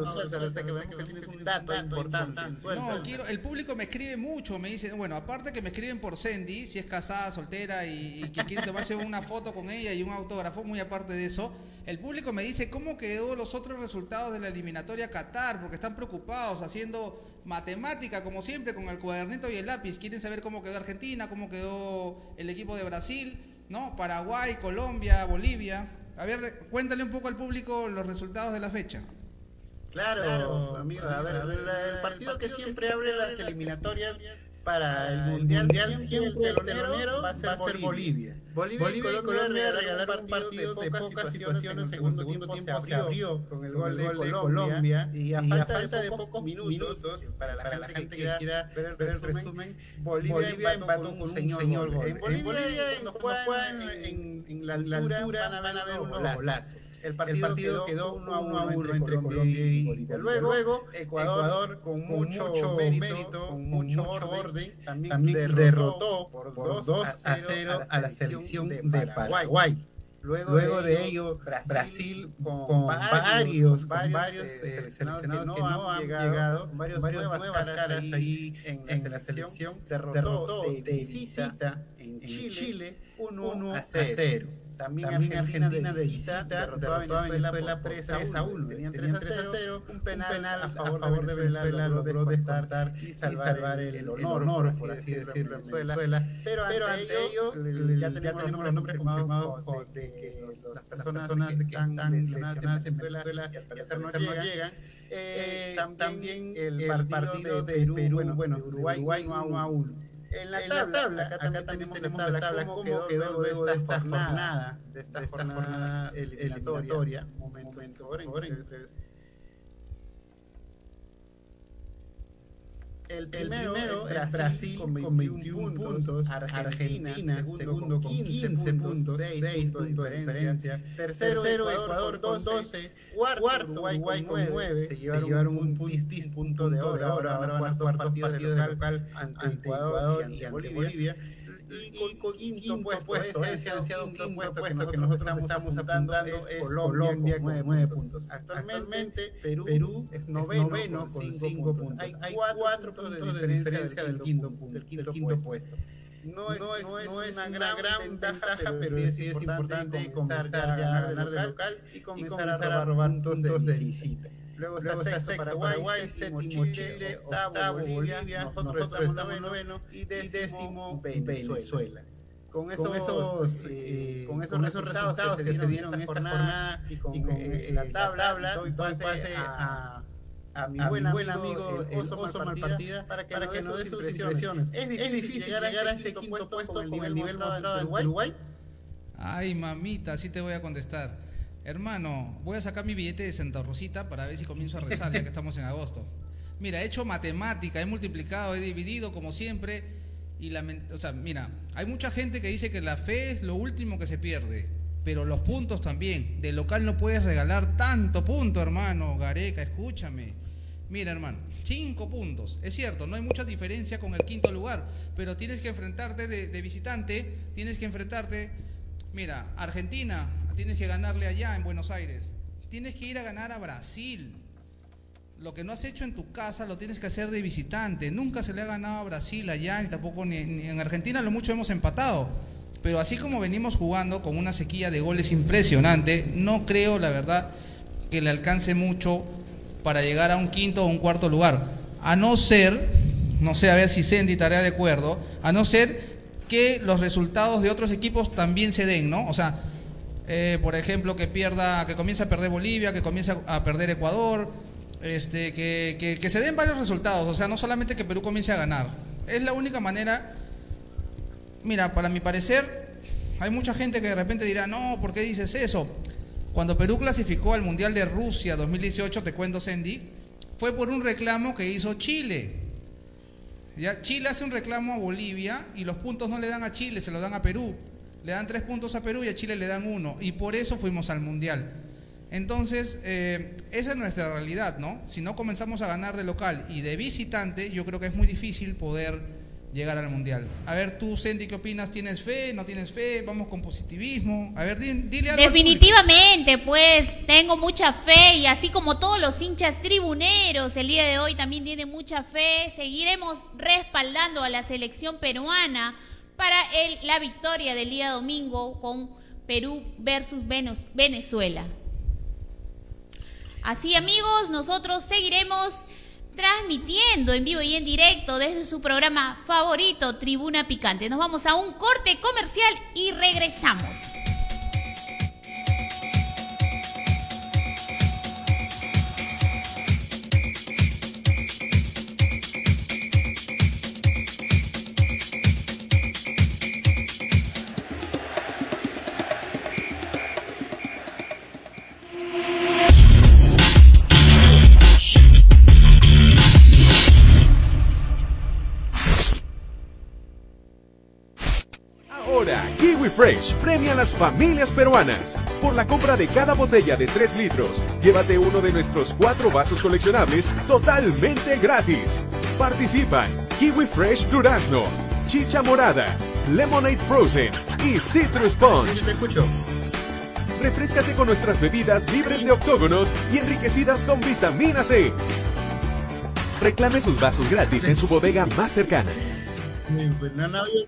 No, quiero, el público me escribe mucho, me dice, bueno, aparte que me escriben por Sandy, si es casada, soltera y, y que quiere tomarse una foto con ella y un autógrafo, muy aparte de eso, el público me dice cómo quedó los otros resultados de la eliminatoria Qatar, porque están preocupados haciendo matemática, como siempre, con el cuadernito y el lápiz, quieren saber cómo quedó Argentina, cómo quedó el equipo de Brasil, ¿no? Paraguay, Colombia, Bolivia. A ver, cuéntale un poco al público los resultados de la fecha. Claro, amigo, a ver, la- el partido que siempre abre las eliminatorias para el Mundial, siempre el telonero va a ser Bolivia. Bolivia, y Colombia regalaron un partido de pocas situaciones, en el segundo tiempo se abrió con el gol de Colombia y a falta de pocos minutos, para la gente que quiera ver el resumen, Bolivia empató con un señor gol. En Bolivia, cuando juegan en en la altura, van a ver unos golazos. El partido, quedó 1 a 1 entre Colombia y Bolivia. Luego, Ecuador, con mucho, mérito, con mucho orden, también, derrotó por 2 a 0 a la selección de Paraguay. Luego, de ello, Brasil, con, varios, con varios eh, seleccionados que no han llegado, con varias nuevas caras ahí en, la selección, derrotó de, visita en Chile 1 a 0. También, Argentina, de visita derrotó a Venezuela 3 a 1. Tenían 3 a 0, un penal, a favor de Venezuela logró descartar y salvar el, honor, por así decirlo, en Venezuela. Pero, ante ello, ya tenemos los nombres confirmados de que las personas que están lesionadas en Venezuela, al parecer no llegan. Eh, también el partido de Perú, bueno, Uruguay 1 a 1. En la, tabla, acá, también tenemos la tabla, cómo quedó, luego de esta jornada, de esta, jornada eliminatoria. Un momento, ahora, El primero, es Brasil con 21, puntos, Argentina, segundo con 15 puntos, 6 puntos de diferencia, tercero, Ecuador con 12, cuarto Uruguay con 9, se llevaron un distinto punto de oro, ahora van a jugar partidos de local ante Ecuador y ante Bolivia. Y, con quinto puesto, ese ansiado quinto puesto que nosotros estamos apuntando es Colombia con 9 puntos. Actualmente Perú es noveno con 5 puntos. Hay 4 puntos de diferencia del quinto, del quinto puesto. no es, no es, no es una, gran, ventaja, pero, sí es importante comenzar ya a ganar de local y comenzar, a robar puntos de visita. Luego está, Luego está sexto Paraguay, séptimo Chile, octavo Bolivia, nosotros, estamos noveno y décimo Venezuela. Con esos, con esos, eh, con esos, con esos resultados, que, se dieron en esta jornada y con, y con eh, la tabla, doy pase a, a, mi, buen, amigo, buen amigo el Oso, Oso Malpartida para que, para que nos dé sus impresiones. ¿Es difícil, ¿Es difícil llegar, llegar a ese quinto puesto con el nivel mostrado en Uruguay? Uruguay? Ay, mamita, así te voy a contestar. Hermano, voy a sacar mi billete de Santa Rosita para ver si comienzo a rezar ya que estamos en agosto. Mira, he hecho matemática, he multiplicado, he dividido como siempre. Y la, o sea, mira, hay mucha gente que dice que la fe es lo último que se pierde. Pero los puntos también. De local no puedes regalar tanto punto, hermano. Gareca, escúchame. Mira, hermano, cinco puntos. Es cierto, no hay mucha diferencia con el quinto lugar. Pero tienes que enfrentarte de, de visitante. Tienes que enfrentarte. Mira, Argentina, tienes que ganarle allá en Buenos Aires. Tienes que ir a ganar a Brasil. Lo que no has hecho en tu casa lo tienes que hacer de visitante. Nunca se le ha ganado a Brasil allá, ni tampoco ni, en Argentina lo mucho hemos empatado. Pero así como venimos jugando con una sequía de goles impresionante, no creo, la verdad, que le alcance mucho para llegar a un quinto o un cuarto lugar. A no ser, no sé, a ver si Sandy estará de acuerdo, a no ser que los resultados de otros equipos también se den, ¿no? O sea, eh, por ejemplo, que pierda, que comience a perder Bolivia, que comience a perder Ecuador, este, que, que, se den varios resultados, o sea, no solamente que Perú comience a ganar. Es la única manera, mira, para mi parecer, hay mucha gente que de repente dirá, no, ¿por qué dices eso? Cuando Perú clasificó al Mundial de Rusia 2018, te cuento, Sandy, fue por un reclamo que hizo Chile. ¿Ya? Chile hace un reclamo a Bolivia y los puntos no le dan a Chile, se los dan a Perú le dan tres puntos a Perú y a Chile le dan uno. Y por eso fuimos al Mundial. Entonces, eh, esa es nuestra realidad, ¿no? Si no comenzamos a ganar de local y de visitante, yo creo que es muy difícil poder llegar al Mundial. A ver, tú, Sandy, ¿qué opinas? ¿Tienes fe? ¿No tienes fe? ¿Vamos con positivismo? A ver, dile algo. Definitivamente, pues tengo mucha fe y así como todos los hinchas tribuneros el día de hoy también tienen mucha fe, seguiremos respaldando a la selección peruana para el, la victoria del día domingo con Perú versus Venezuela. Así amigos, nosotros seguiremos transmitiendo en vivo y en directo desde su programa favorito, Tribuna Picante. Nos vamos a un corte comercial y regresamos. Fresh premia a las familias peruanas. Por la compra de cada botella de 3 litros, llévate uno de nuestros cuatro vasos coleccionables totalmente gratis. Participan Kiwi Fresh Durazno, Chicha Morada, Lemonade Frozen y Citrus Punch. te escucho. Refrescate con nuestras bebidas libres de octógonos y enriquecidas con vitamina C. Reclame sus vasos gratis en su bodega más cercana. No, no había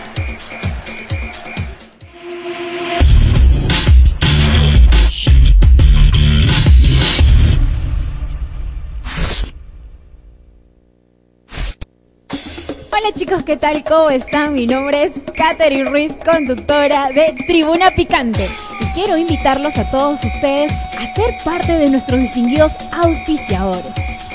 Hola chicos, ¿qué tal? ¿Cómo están? Mi nombre es Katherine Ruiz, conductora de Tribuna Picante. Y quiero invitarlos a todos ustedes a ser parte de nuestros distinguidos auspiciadores.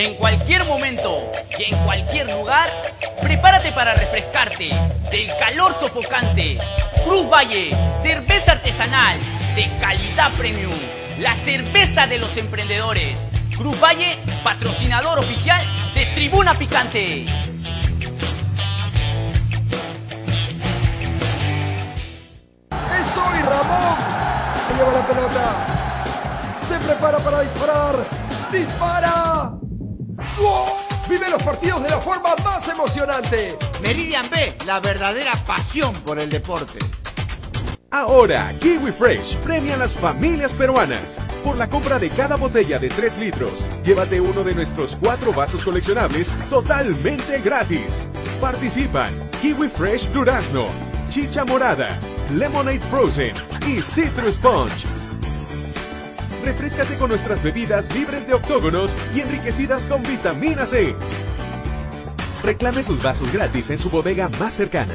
En cualquier momento y en cualquier lugar, prepárate para refrescarte del calor sofocante. Cruz Valle, cerveza artesanal de calidad premium, la cerveza de los emprendedores. Cruz Valle, patrocinador oficial de Tribuna Picante. ¡Es hoy Ramón! Se lleva la pelota. Se prepara para disparar. ¡Dispara! Los partidos de la forma más emocionante. Meridian B, la verdadera pasión por el deporte. Ahora, Kiwi Fresh premia a las familias peruanas. Por la compra de cada botella de 3 litros, llévate uno de nuestros cuatro vasos coleccionables totalmente gratis. Participan Kiwi Fresh Durazno, Chicha Morada, Lemonade Frozen y Citrus Punch. Refrescate con nuestras bebidas libres de octógonos y enriquecidas con vitamina C. Reclame sus vasos gratis en su bodega más cercana.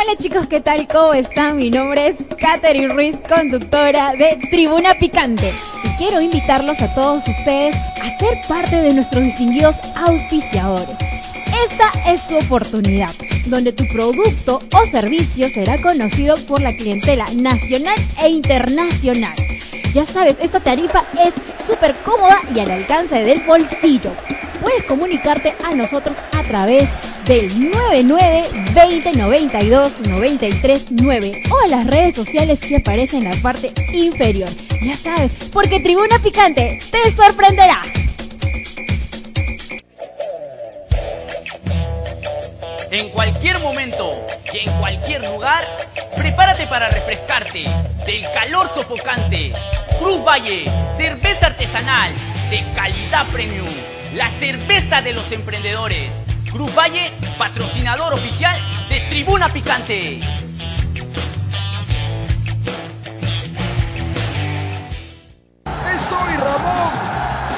Hola chicos, ¿qué tal? ¿Cómo están? Mi nombre es Katherine Ruiz, conductora de Tribuna Picante. Y quiero invitarlos a todos ustedes a ser parte de nuestros distinguidos auspiciadores. Esta es tu oportunidad, donde tu producto o servicio será conocido por la clientela nacional e internacional. Ya sabes, esta tarifa es súper cómoda y al alcance del bolsillo. Puedes comunicarte a nosotros a través del 99 20 92 93 9 o a las redes sociales que aparecen en la parte inferior. Ya sabes, porque Tribuna Picante te sorprenderá. En cualquier momento y en cualquier lugar, prepárate para refrescarte del calor sofocante. Cruz Valle, cerveza artesanal de calidad premium, la cerveza de los emprendedores. Cruz Valle, patrocinador oficial de Tribuna Picante. ¡Es hoy Ramón!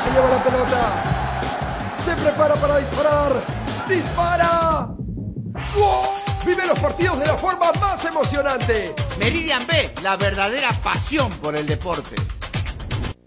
Se lleva la pelota. Se prepara para disparar. ¡Dispara! ¡Gol! Vive los partidos de la forma más emocionante. Meridian B, la verdadera pasión por el deporte.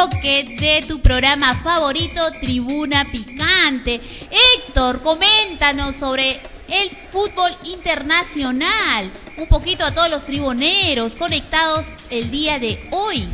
Bloque de tu programa favorito, Tribuna Picante. Héctor, coméntanos sobre el fútbol internacional. Un poquito a todos los tribuneros conectados el día de hoy.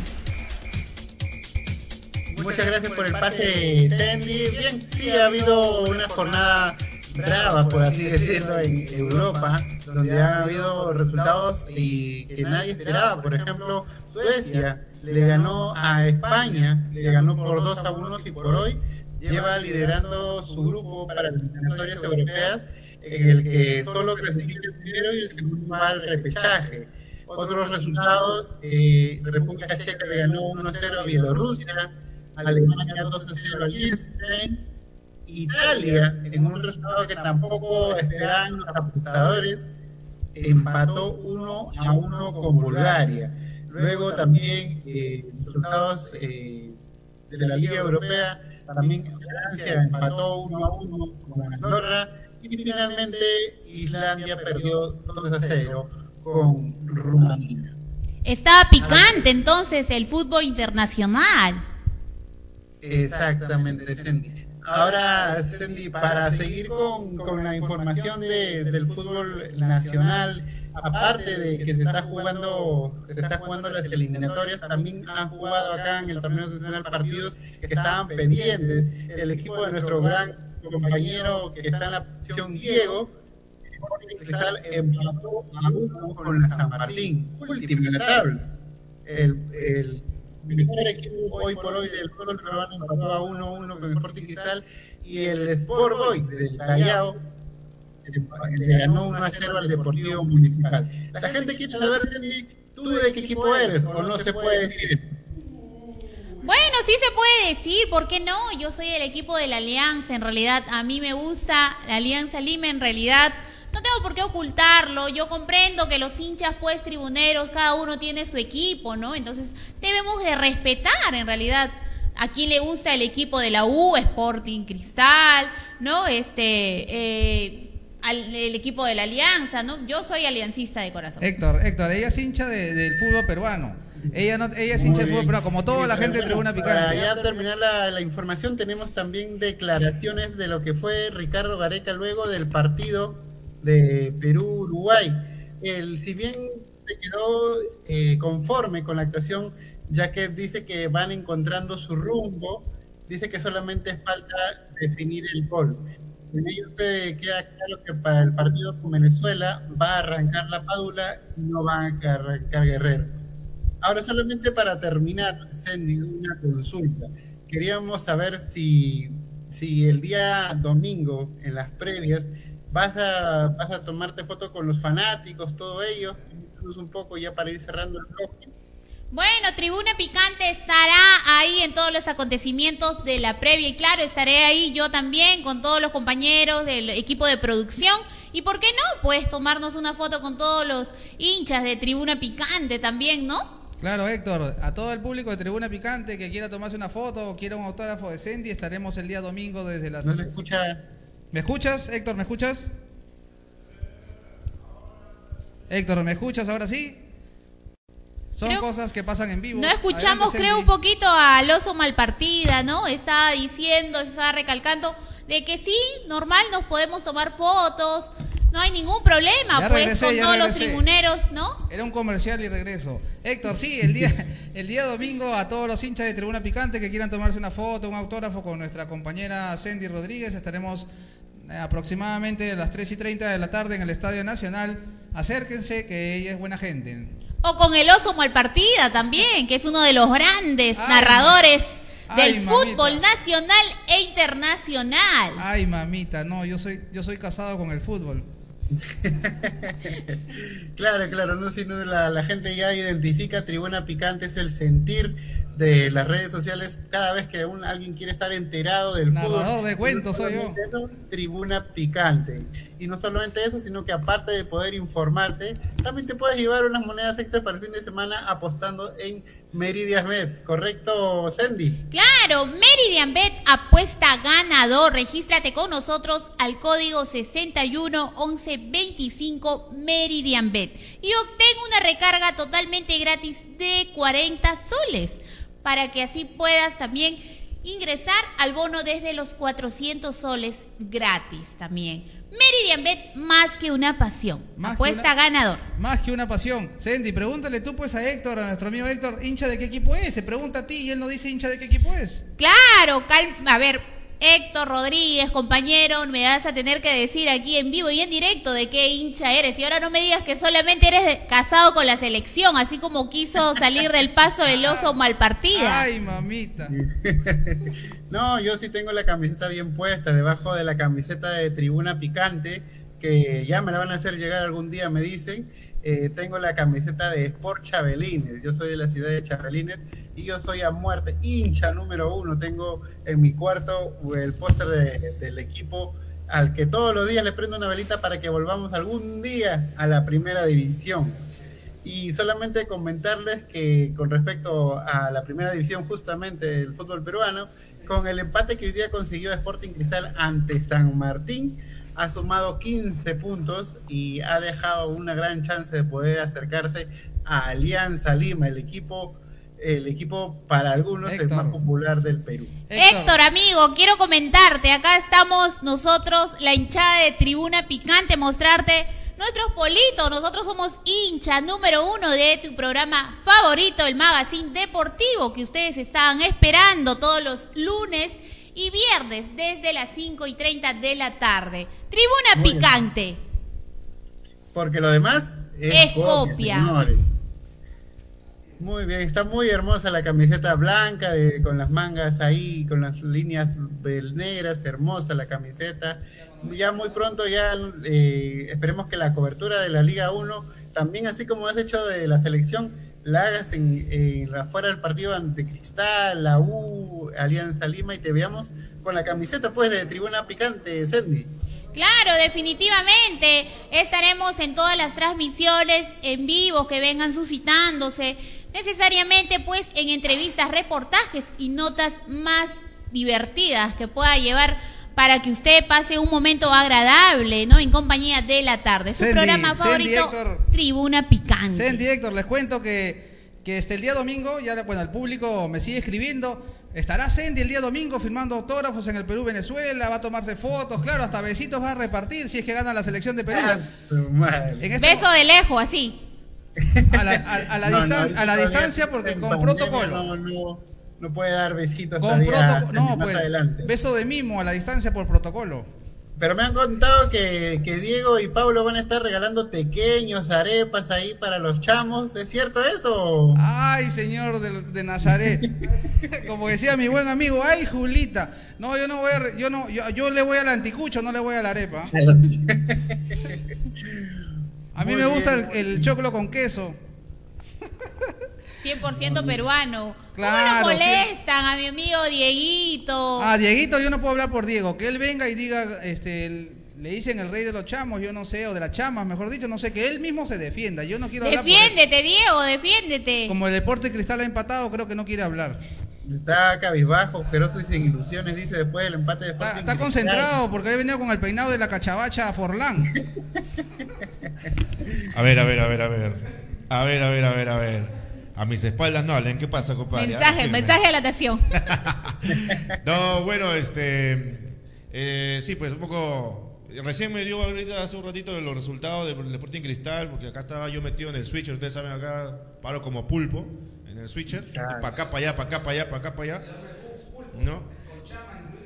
Muchas gracias por el pase, Sandy. Bien, sí, ha habido una jornada brava, por así decirlo, en Europa, donde han habido resultados y que nadie esperaba. Por ejemplo, Suecia le ganó a España, le ganó por 2 a 1 y por hoy lleva liderando su grupo para las eliminatorias europeas, en el que solo clasifica el primero y el segundo va al repechaje. Otros resultados, eh, República Checa le ganó 1-0 a Bielorrusia, Alemania 2-0 a Liechtenstein, Italia, en un resultado que tampoco esperaban los apostadores, empató 1 a 1 con Bulgaria. Luego también eh, resultados eh, de la Liga Europea, también Francia empató 1 a 1 con Andorra y finalmente Islandia perdió 2 a 0 con Rumanía. Estaba picante entonces el fútbol internacional. Exactamente, Cindy. Ahora, Cindy, para seguir con, con la información de, del fútbol nacional, aparte de que se está jugando, se está jugando las eliminatorias, también han jugado acá en el torneo nacional partidos que estaban pendientes. El equipo de nuestro gran compañero que está en la opción Diego, Cristal empató a uno con la San Martín, último en la tabla. El, el mejor equipo hoy por hoy del fútbol peruano empató a 1-1 con Sporting Cristal y el Sport Boys del Callao ganó 1 0 al Deportivo Municipal. La gente quiere saber, Cindy, tú de qué equipo eres o no se puede decir. Bueno, sí se puede decir, ¿por qué no? Yo soy el equipo de la Alianza, en realidad a mí me gusta la Alianza Lima, en realidad no tengo por qué ocultarlo, yo comprendo que los hinchas pues tribuneros, cada uno tiene su equipo, ¿no? Entonces debemos de respetar en realidad a quien le gusta el equipo de la U, Sporting Cristal, ¿no? Este, eh, al, el equipo de la Alianza, ¿no? Yo soy aliancista de corazón. Héctor, Héctor, ella es hincha de- del fútbol peruano. Ella, no, ella es hincha del fútbol peruano, como toda la gente de Tribuna Para Picante. ya terminar la, la información, tenemos también declaraciones de lo que fue Ricardo Gareca luego del partido de Perú-Uruguay. El, si bien se quedó eh, conforme con la actuación, ya que dice que van encontrando su rumbo, dice que solamente falta definir el gol. En ello te queda claro que para el partido con Venezuela va a arrancar la Padula y no va a arrancar Guerrero. Ahora solamente para terminar, Sandy, una consulta. Queríamos saber si, si el día domingo, en las previas, vas a, vas a tomarte foto con los fanáticos, todo ello, un poco ya para ir cerrando el bloque. Bueno, Tribuna Picante estará ahí en todos los acontecimientos de la previa y claro, estaré ahí yo también con todos los compañeros del equipo de producción. ¿Y por qué no? Pues tomarnos una foto con todos los hinchas de Tribuna Picante también, ¿no? Claro, Héctor, a todo el público de Tribuna Picante que quiera tomarse una foto o quiera un autógrafo de Sandy, estaremos el día domingo desde las... No se escucha. ¿Me escuchas, Héctor? ¿Me escuchas? Héctor, ¿me escuchas ahora sí? Son Creo- cosas que pasan en vivo. No escuchamos, Adelante, creo, un poquito al oso malpartida, ¿no? Estaba diciendo, estaba recalcando de que sí, normal, nos podemos tomar fotos, no hay ningún problema, Ya pues, regresé, con todos los tribuneros, ¿no? Era un comercial y regreso. Héctor, sí, el día, el día domingo a todos los hinchas de Tribuna Picante que quieran tomarse una foto, un autógrafo con nuestra compañera Sandy Rodríguez, estaremos eh, aproximadamente a las 3 y 30 de la tarde en el Estadio Nacional. Acérquense, que ella es buena gente. O con el oso malpartida también, que es uno de los grandes Ay, narradores ay, del mamita. fútbol nacional e internacional. Ay, mamita, no, yo soy, yo soy casado con el fútbol. Claro, claro, no sino la, la gente ya identifica Tribuna Picante es el sentir de las redes sociales cada vez que un, alguien quiere estar enterado del Narrador fútbol. de cuentos soy yo. Tribuna Picante. Y no solamente eso, sino que aparte de poder informarte, también te puedes llevar unas monedas extra para el fin de semana apostando en Meridias Bet, ¿correcto, Sandy? Claro, Meridian Bet apuesta ganador. Regístrate con nosotros al código 611125 Meridian Bet y obtén una recarga totalmente gratis de 40 soles para que así puedas también ingresar al bono desde los 400 soles gratis también. Meridian Bet más que una pasión. Más apuesta una- ganador. Más que una pasión. Sandy, pregúntale tú pues a Héctor, a nuestro amigo Héctor, hincha de qué equipo es. Se pregunta a ti y él no dice hincha de qué equipo es. Claro, cal- a ver, Héctor Rodríguez, compañero, me vas a tener que decir aquí en vivo y en directo de qué hincha eres. Y ahora no me digas que solamente eres de- casado con la selección, así como quiso salir del paso del oso malpartida. Ay, mamita. No, yo sí tengo la camiseta bien puesta, debajo de la camiseta de Tribuna Picante, que ya me la van a hacer llegar algún día, me dicen. Eh, tengo la camiseta de Sport Chabelines, yo soy de la ciudad de Chabelines y yo soy a muerte hincha número uno. Tengo en mi cuarto el póster de- del equipo al que todos los días le prendo una velita para que volvamos algún día a la primera división. Y solamente comentarles que con respecto a la primera división justamente del fútbol peruano, con el empate que hoy día consiguió Sporting Cristal ante San Martín, ha sumado 15 puntos y ha dejado una gran chance de poder acercarse a Alianza Lima, el equipo, el equipo para algunos el más popular del Perú. Héctor, amigo, quiero comentarte, acá estamos nosotros, la hinchada de Tribuna Picante, mostrarte nuestros politos, nosotros somos hincha número uno de tu programa favorito, el Magazine Deportivo, que ustedes estaban esperando todos los lunes y viernes desde las 5 y 30 de la tarde. Tribuna Muy bien. Picante. Porque lo demás es, Es copia. Muy bien, está muy hermosa la camiseta blanca de- con las mangas ahí, con las líneas negras, hermosa la camiseta. Ya muy pronto, ya eh, esperemos que la cobertura de la Liga 1, también así como has hecho de la selección, la hagas en, en la, fuera del partido ante Cristal, la U, Alianza Lima y te veamos con la camiseta pues de Tribuna Picante, Sandy. Claro, definitivamente. Estaremos en todas las transmisiones en vivo que vengan suscitándose. Necesariamente, pues, en entrevistas, reportajes y notas más divertidas que pueda llevar para que usted pase un momento agradable, ¿no? En compañía de la tarde. Su Sandy, programa Sandy, favorito, Héctor. Tribuna Picante. Sandy, Héctor, les cuento que, que este, el día domingo, ya bueno, el público me sigue escribiendo. Estará Sandy el día domingo firmando autógrafos en el Perú, Venezuela, va a tomarse fotos, claro, hasta besitos va a repartir si es que gana la selección de Perú. En este- Beso de lejos, así. a la, a- a la No, no, distan- ahorita a la todavía distancia porque con pandemia protocolo. No, no, no puede dar besitos Con todavía no, más pues, adelante. beso de mimo a la distancia por protocolo. Pero me han contado que, que Diego y Pablo van a estar regalando pequeños arepas ahí para los chamos. ¿Es cierto eso? Ay, señor de, de Nazaret. Como decía mi buen amigo, ay, Julita. No, yo no voy a, yo no, yo, yo le voy al anticucho, no le voy a la arepa. A mí Muy me gusta bien, el, el choclo con queso. 100% peruano. Claro, ¿Cómo lo sí. molestan a mi amigo Dieguito? Ah, Dieguito, yo no puedo hablar por Diego. Que él venga y diga, este, el- le dicen el rey de los chamos, yo no sé, o de las chamas, mejor dicho, no sé, que él mismo se defienda. Yo no quiero hablar por él. Defiéndete, Diego, defiéndete. Como el deporte cristal ha empatado, creo que no quiere hablar. Está cabizbajo, feroz y sin ilusiones, dice después del empate de Está Cristal. concentrado porque ha venido con el peinado de la cachabacha a Forlán. A ver, a ver, a ver, a ver. A ver, a ver, a ver, a ver. A mis espaldas no hablen. ¿Qué pasa, compadre? Mensaje, mensaje de la nación. No, bueno, este. eh, sí, pues un poco. Recién me dio ahorita hace un ratito de los resultados del Sporting Cristal, porque acá estaba yo metido en el switcher. Ustedes saben, acá paro como pulpo en el switcher. Para acá, para allá, para acá, para allá, para acá, para allá. ¿No?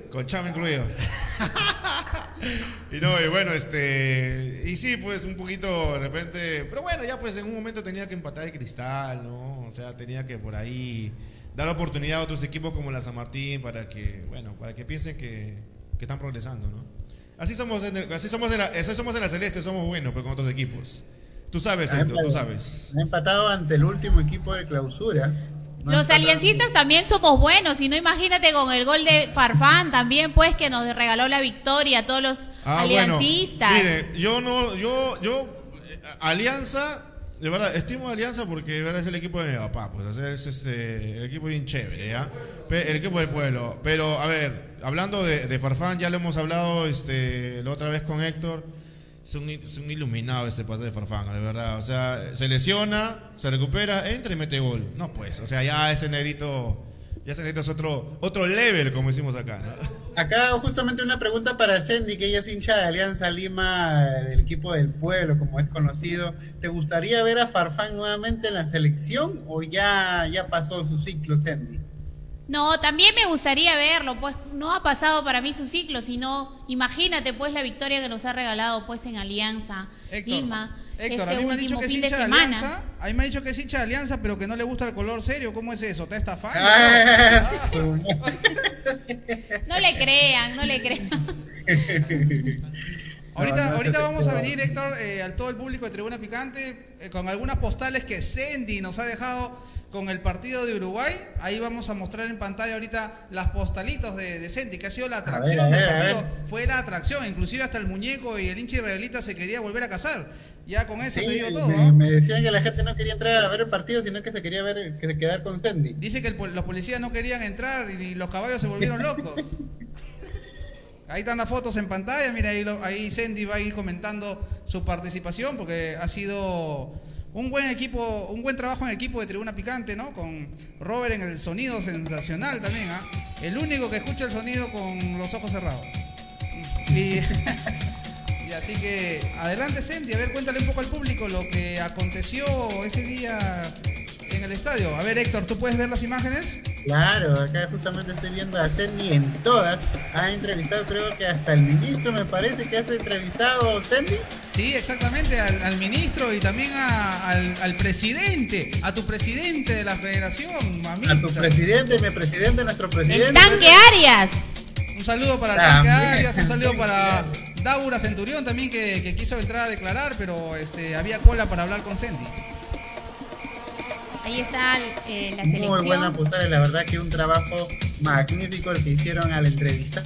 Con chama incluido. y no, y bueno, este. Y sí, pues un poquito de repente. Pero bueno, ya pues en un momento tenía que empatar el cristal, ¿no? O sea, tenía que por ahí dar oportunidad a otros equipos como la San Martín para que, bueno, para que piensen que, que están progresando, ¿no? Así somos, en el- así somos en la, así somos en la Celeste, somos buenos pues, con otros equipos. Tú sabes, Héctor, tú sabes. Ha empatado ante el último equipo de clausura. No Los aliancistas también somos buenos, si no imagínate con el gol de Farfán también, pues que nos regaló la victoria a todos los Ah, bueno, aliancistas. mire, yo no, yo, yo, eh, Alianza, de verdad, estimo a Alianza porque de verdad es el equipo de mi papá, pues, es este, el equipo bien chévere, ¿ya? El equipo del pueblo. Pero, a ver, hablando de, de Farfán, ya lo hemos hablado este, la otra vez con Héctor, es un, es un iluminado este pase de Farfán, de verdad, o sea, se lesiona, se recupera, entra y mete gol. No, pues, o sea, ya ese negrito, ya ese negrito es otro, otro level, como decimos acá. Acá justamente una pregunta para Sandy, que ella es hincha de Alianza Lima, del equipo del pueblo, como es conocido. ¿Te gustaría ver a Farfán nuevamente en la selección o ya, ya pasó su ciclo, Sandy? No, también me gustaría verlo, pues no ha pasado para mí su ciclo, sino imagínate pues la victoria que nos ha regalado pues en Alianza Héctor, Lima Héctor, este a mí me ha dicho que es fin de hincha de semana. Alianza. A mí me ha dicho que es hincha de Alianza, pero que no le gusta el color serio. ¿Cómo es eso? ¿Te estafando? Ah, No le crean, no le crean. Ahorita, No, no, ahorita vamos a venir, Héctor, eh, al todo el público de Tribuna Picante, eh, con algunas postales que Sandy nos ha dejado con el partido de Uruguay. Ahí vamos a mostrar en pantalla ahorita las postalitos de, de que ha sido la atracción ver, del partido. Fue la atracción, inclusive hasta el muñeco y el hincha israelita se quería volver a casar. Ya con eso Sí, te digo todo. me, ¿no? me decían que la gente no quería entrar a ver el partido, sino que se quería ver, que se quedar con Sandy. Dice que el los policías no querían entrar y los caballos se volvieron locos. Ahí están las fotos en pantalla, mira, ahí, lo- ahí Sandy va a ir comentando su participación porque ha sido un buen equipo, un buen trabajo en equipo de Tribuna Picante, ¿no? Con Robert en el sonido sensacional también, ¿ah? El único que escucha el sonido con los ojos cerrados. Y, así que adelante Sandy, a ver, cuéntale un poco al público lo que aconteció ese día en el estadio. A ver, Héctor, ¿tú puedes ver las imágenes? Claro, acá justamente estoy viendo a Sandy en todas. Ha entrevistado, creo que hasta el ministro, me parece que has entrevistado a Sandy. Sí, exactamente, al, al ministro y también a- al, al presidente, a tu presidente de la federación, mamita. A tu presidente, mi presidente, nuestro presidente. El tanque Arias. Un saludo para el tanque. Arias, un saludo para Daura Centurión también que, que quiso entrar a declarar, pero este había cola para hablar con Sandy. Ahí está eh, la selección. Muy buena posada, la verdad que un trabajo magnífico el que hicieron al entrevistar,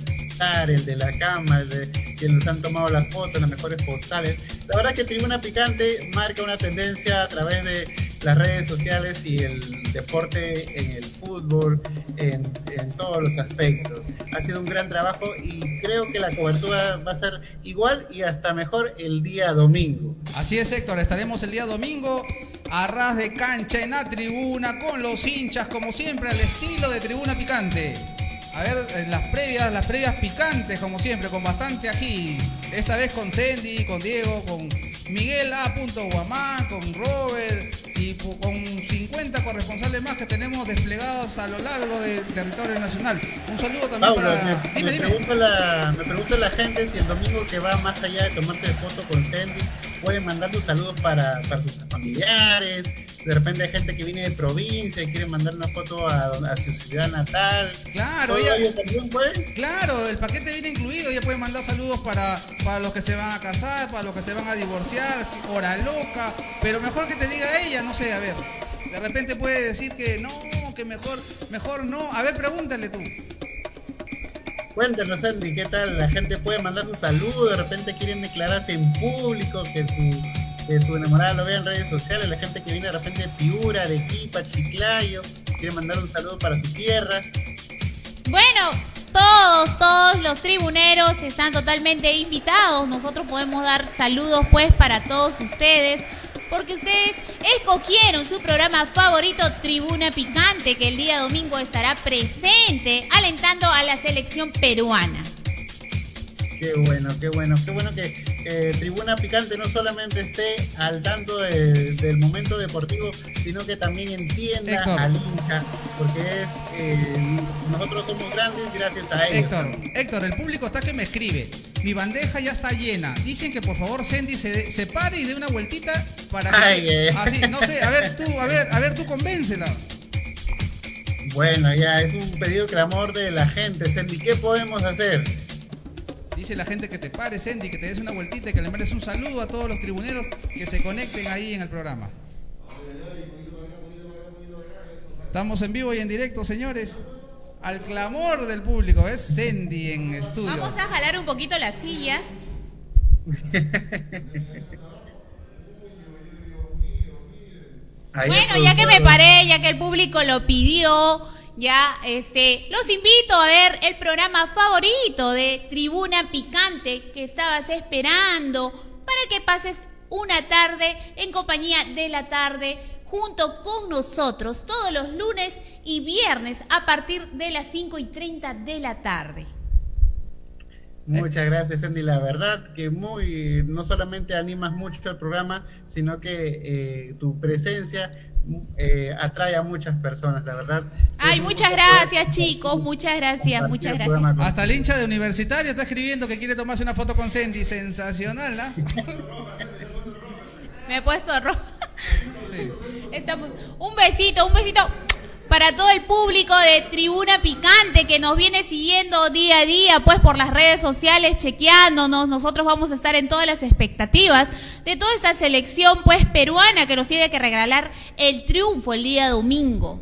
el de la cama, el de quienes nos han tomado las fotos, las mejores postales. La verdad que Tribuna Picante marca una tendencia a través de las redes sociales y el deporte en el fútbol, en, en todos los aspectos. Ha sido un gran trabajo y creo que la cobertura va a ser igual y hasta mejor el día domingo. Así es, Héctor, estaremos el día domingo a ras de cancha en la tribuna con los hinchas, como siempre, al estilo de Tribuna Picante. A ver, eh, las previas, las previas picantes, como siempre, con bastante ají. Esta vez con Sandy, con Diego, con Miguel A. Guamán, con Robert y con 50 corresponsales más que tenemos desplegados a lo largo del territorio nacional. Un saludo también para. me, Dime, me dime. pregunta la, me pregunta la gente si el domingo que va más allá de tomarse foto con Sandy, pueden mandar sus saludos para, para sus familiares. De repente hay gente que viene de provincia y quiere mandar una foto a, a su ciudad natal. Claro. Claro, el paquete viene incluido. Ella puede mandar saludos para, para los que se van a casar, para los que se van a divorciar, hora loca. Pero mejor que te diga ella, no sé, a ver. De repente puede decir que no, que mejor, mejor no. A ver, pregúntale tú. Cuéntanos, Sandy, ¿qué tal? La gente puede mandar sus saludos, de repente quieren declararse en público, que su, su enamorada lo vea en redes sociales, la gente que viene de repente de Piura, Arequipa, Chiclayo, quiere mandar un saludo para su tierra. Bueno, todos, todos los tribuneros están totalmente invitados. Nosotros podemos dar saludos pues para todos ustedes. Porque ustedes escogieron su programa favorito, Tribuna Picante, que el día domingo estará presente alentando a la selección peruana. Qué bueno, qué bueno, qué bueno que eh, Tribuna Picante no solamente esté al tanto de- del momento deportivo, sino que también entienda Héctor. al hincha, porque es eh, nosotros somos grandes gracias a ellos. Héctor, Héctor, el público está que me escribe. Mi bandeja ya está llena. Dicen que por favor Sandy se, se pare y dé una vueltita para que. Ay, eh. Así, no sé, a ver tú, a ver, a ver tú convéncela. Bueno, ya es un pedido clamor de la gente, Sandy, ¿qué podemos hacer? Dice la gente que te pares, Sandy, que te des una vueltita y que le mandes un saludo a todos los tribuneros que se conecten ahí en el programa. Estamos en vivo y en directo, señores. Al clamor del público, es Sandy en estudio. Vamos a jalar un poquito la silla. Ahí Bueno, ya que me paré, ya que el público lo pidió, ya este, los invito a ver el programa favorito de Tribuna Picante que estabas esperando para que pases una tarde en compañía de la tarde junto con nosotros todos los lunes y viernes a partir de las 5 y 30 de la tarde. Muchas gracias, Sandy. La verdad que muy, no solamente animas mucho el programa, sino que eh, tu presencia eh, atrae a muchas personas. La verdad. Ay, muchas gracias, chicos. Muchas gracias, muchas gracias. Hasta el hincha de universitario está escribiendo que quiere tomarse una foto con Sandy. Sensacional, ¿ah? Me he puesto rojo. Estamos- Un besito, un besito para todo el público de Tribuna Picante que nos viene siguiendo día a día, pues por las redes sociales, chequeándonos. Nosotros vamos a estar en todas las expectativas de toda esta selección, pues peruana que nos tiene que regalar el triunfo el día domingo.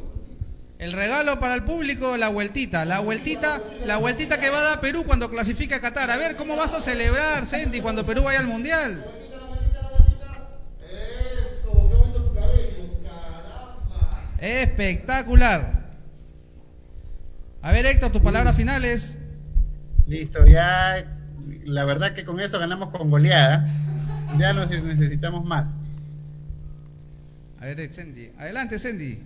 El regalo para el público, la vueltita, la vueltita, la vueltita que va a dar Perú cuando clasifica a Qatar. A ver, ¿cómo vas a celebrar, Sandy, cuando Perú vaya al Mundial? Espectacular. A ver, Héctor, tus palabras finales. Listo, ya la verdad que con eso ganamos con goleada. Ya no necesitamos más. A ver, Sandy. Adelante, Sandy.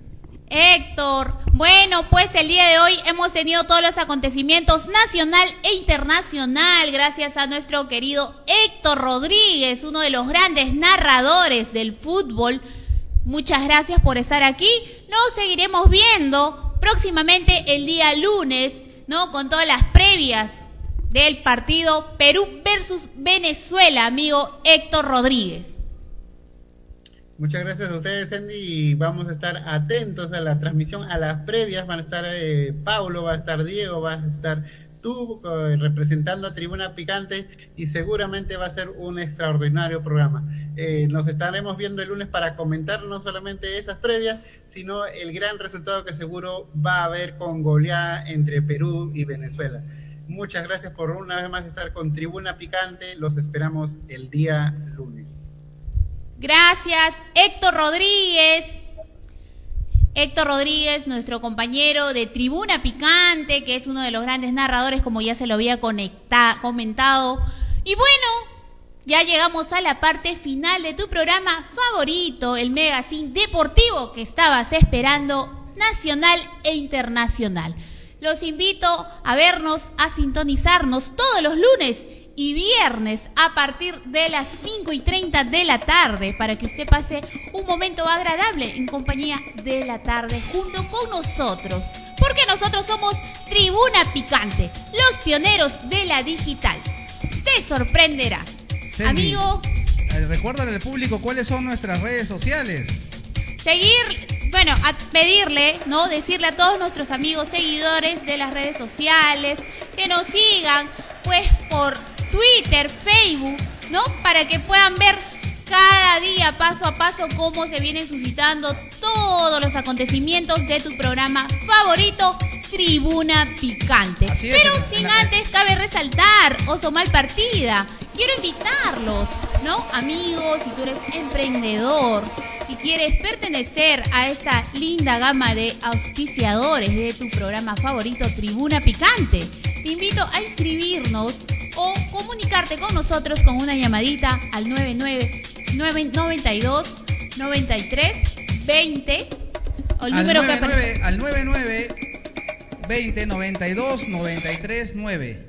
Héctor, bueno, pues el día de hoy hemos tenido todos los acontecimientos nacional e internacional gracias a nuestro querido Héctor Rodríguez, uno de los grandes narradores del fútbol. Muchas gracias por estar aquí. Nos seguiremos viendo próximamente el día lunes, ¿no? Con todas las previas del partido Perú versus Venezuela, amigo Héctor Rodríguez. Muchas gracias a ustedes, Sandy, y vamos a estar atentos a la transmisión, a las previas. Van a estar eh, Paulo, va a estar Diego, va a estar eh, representando a Tribuna Picante y seguramente va a ser un extraordinario programa. Eh, nos estaremos viendo el lunes para comentar no solamente esas previas, sino el gran resultado que seguro va a haber con goleada entre Perú y Venezuela. Muchas gracias por una vez más estar con Tribuna Picante. Los esperamos el día lunes. Gracias, Héctor Rodríguez. Héctor Rodríguez, nuestro compañero de Tribuna Picante, que es uno de los grandes narradores, como ya se lo había comentado. Y bueno, ya llegamos a la parte final de tu programa favorito, el Megazine Deportivo que estabas esperando, nacional e internacional. Los invito a vernos, a sintonizarnos todos los lunes y viernes a partir de las 5 y 30 de la tarde para que usted pase un momento agradable en compañía de la tarde junto con nosotros. Porque nosotros somos Tribuna Picante, los pioneros de la digital. Te sorprenderá. Amigo, eh, recuérdale al público cuáles son nuestras redes sociales. seguir, bueno, a pedirle, ¿no? Decirle a todos nuestros amigos seguidores de las redes sociales que nos sigan, pues por Twitter, Facebook, ¿no? Para que puedan ver cada día, paso a paso, cómo se vienen suscitando todos los acontecimientos de tu programa favorito, Tribuna Picante. es, Pero sin antes cabe resaltar, oso mal partida, quiero invitarlos, ¿no? Amigos, si tú eres emprendedor y quieres pertenecer a esta linda gama de auspiciadores de tu programa favorito, Tribuna Picante, te invito a inscribirnos o comunicarte con nosotros con una llamadita al 99 92 93 20 o el al número que 99, al 99 20 92 93 9.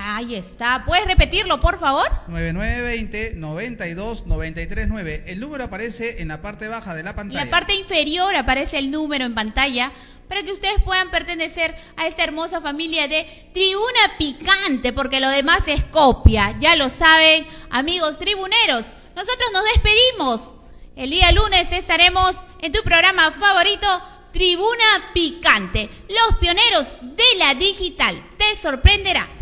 Ahí está. ¿Puedes repetirlo, por favor? 9920 92 93 9. El número aparece en la parte baja de la En pantalla. la parte inferior aparece el número en pantalla para que ustedes puedan pertenecer a esta hermosa familia de Tribuna Picante, porque lo demás es copia. Ya lo saben, amigos tribuneros. Nosotros nos despedimos. El día lunes estaremos en tu programa favorito, Tribuna Picante, los pioneros de la digital. Te sorprenderá.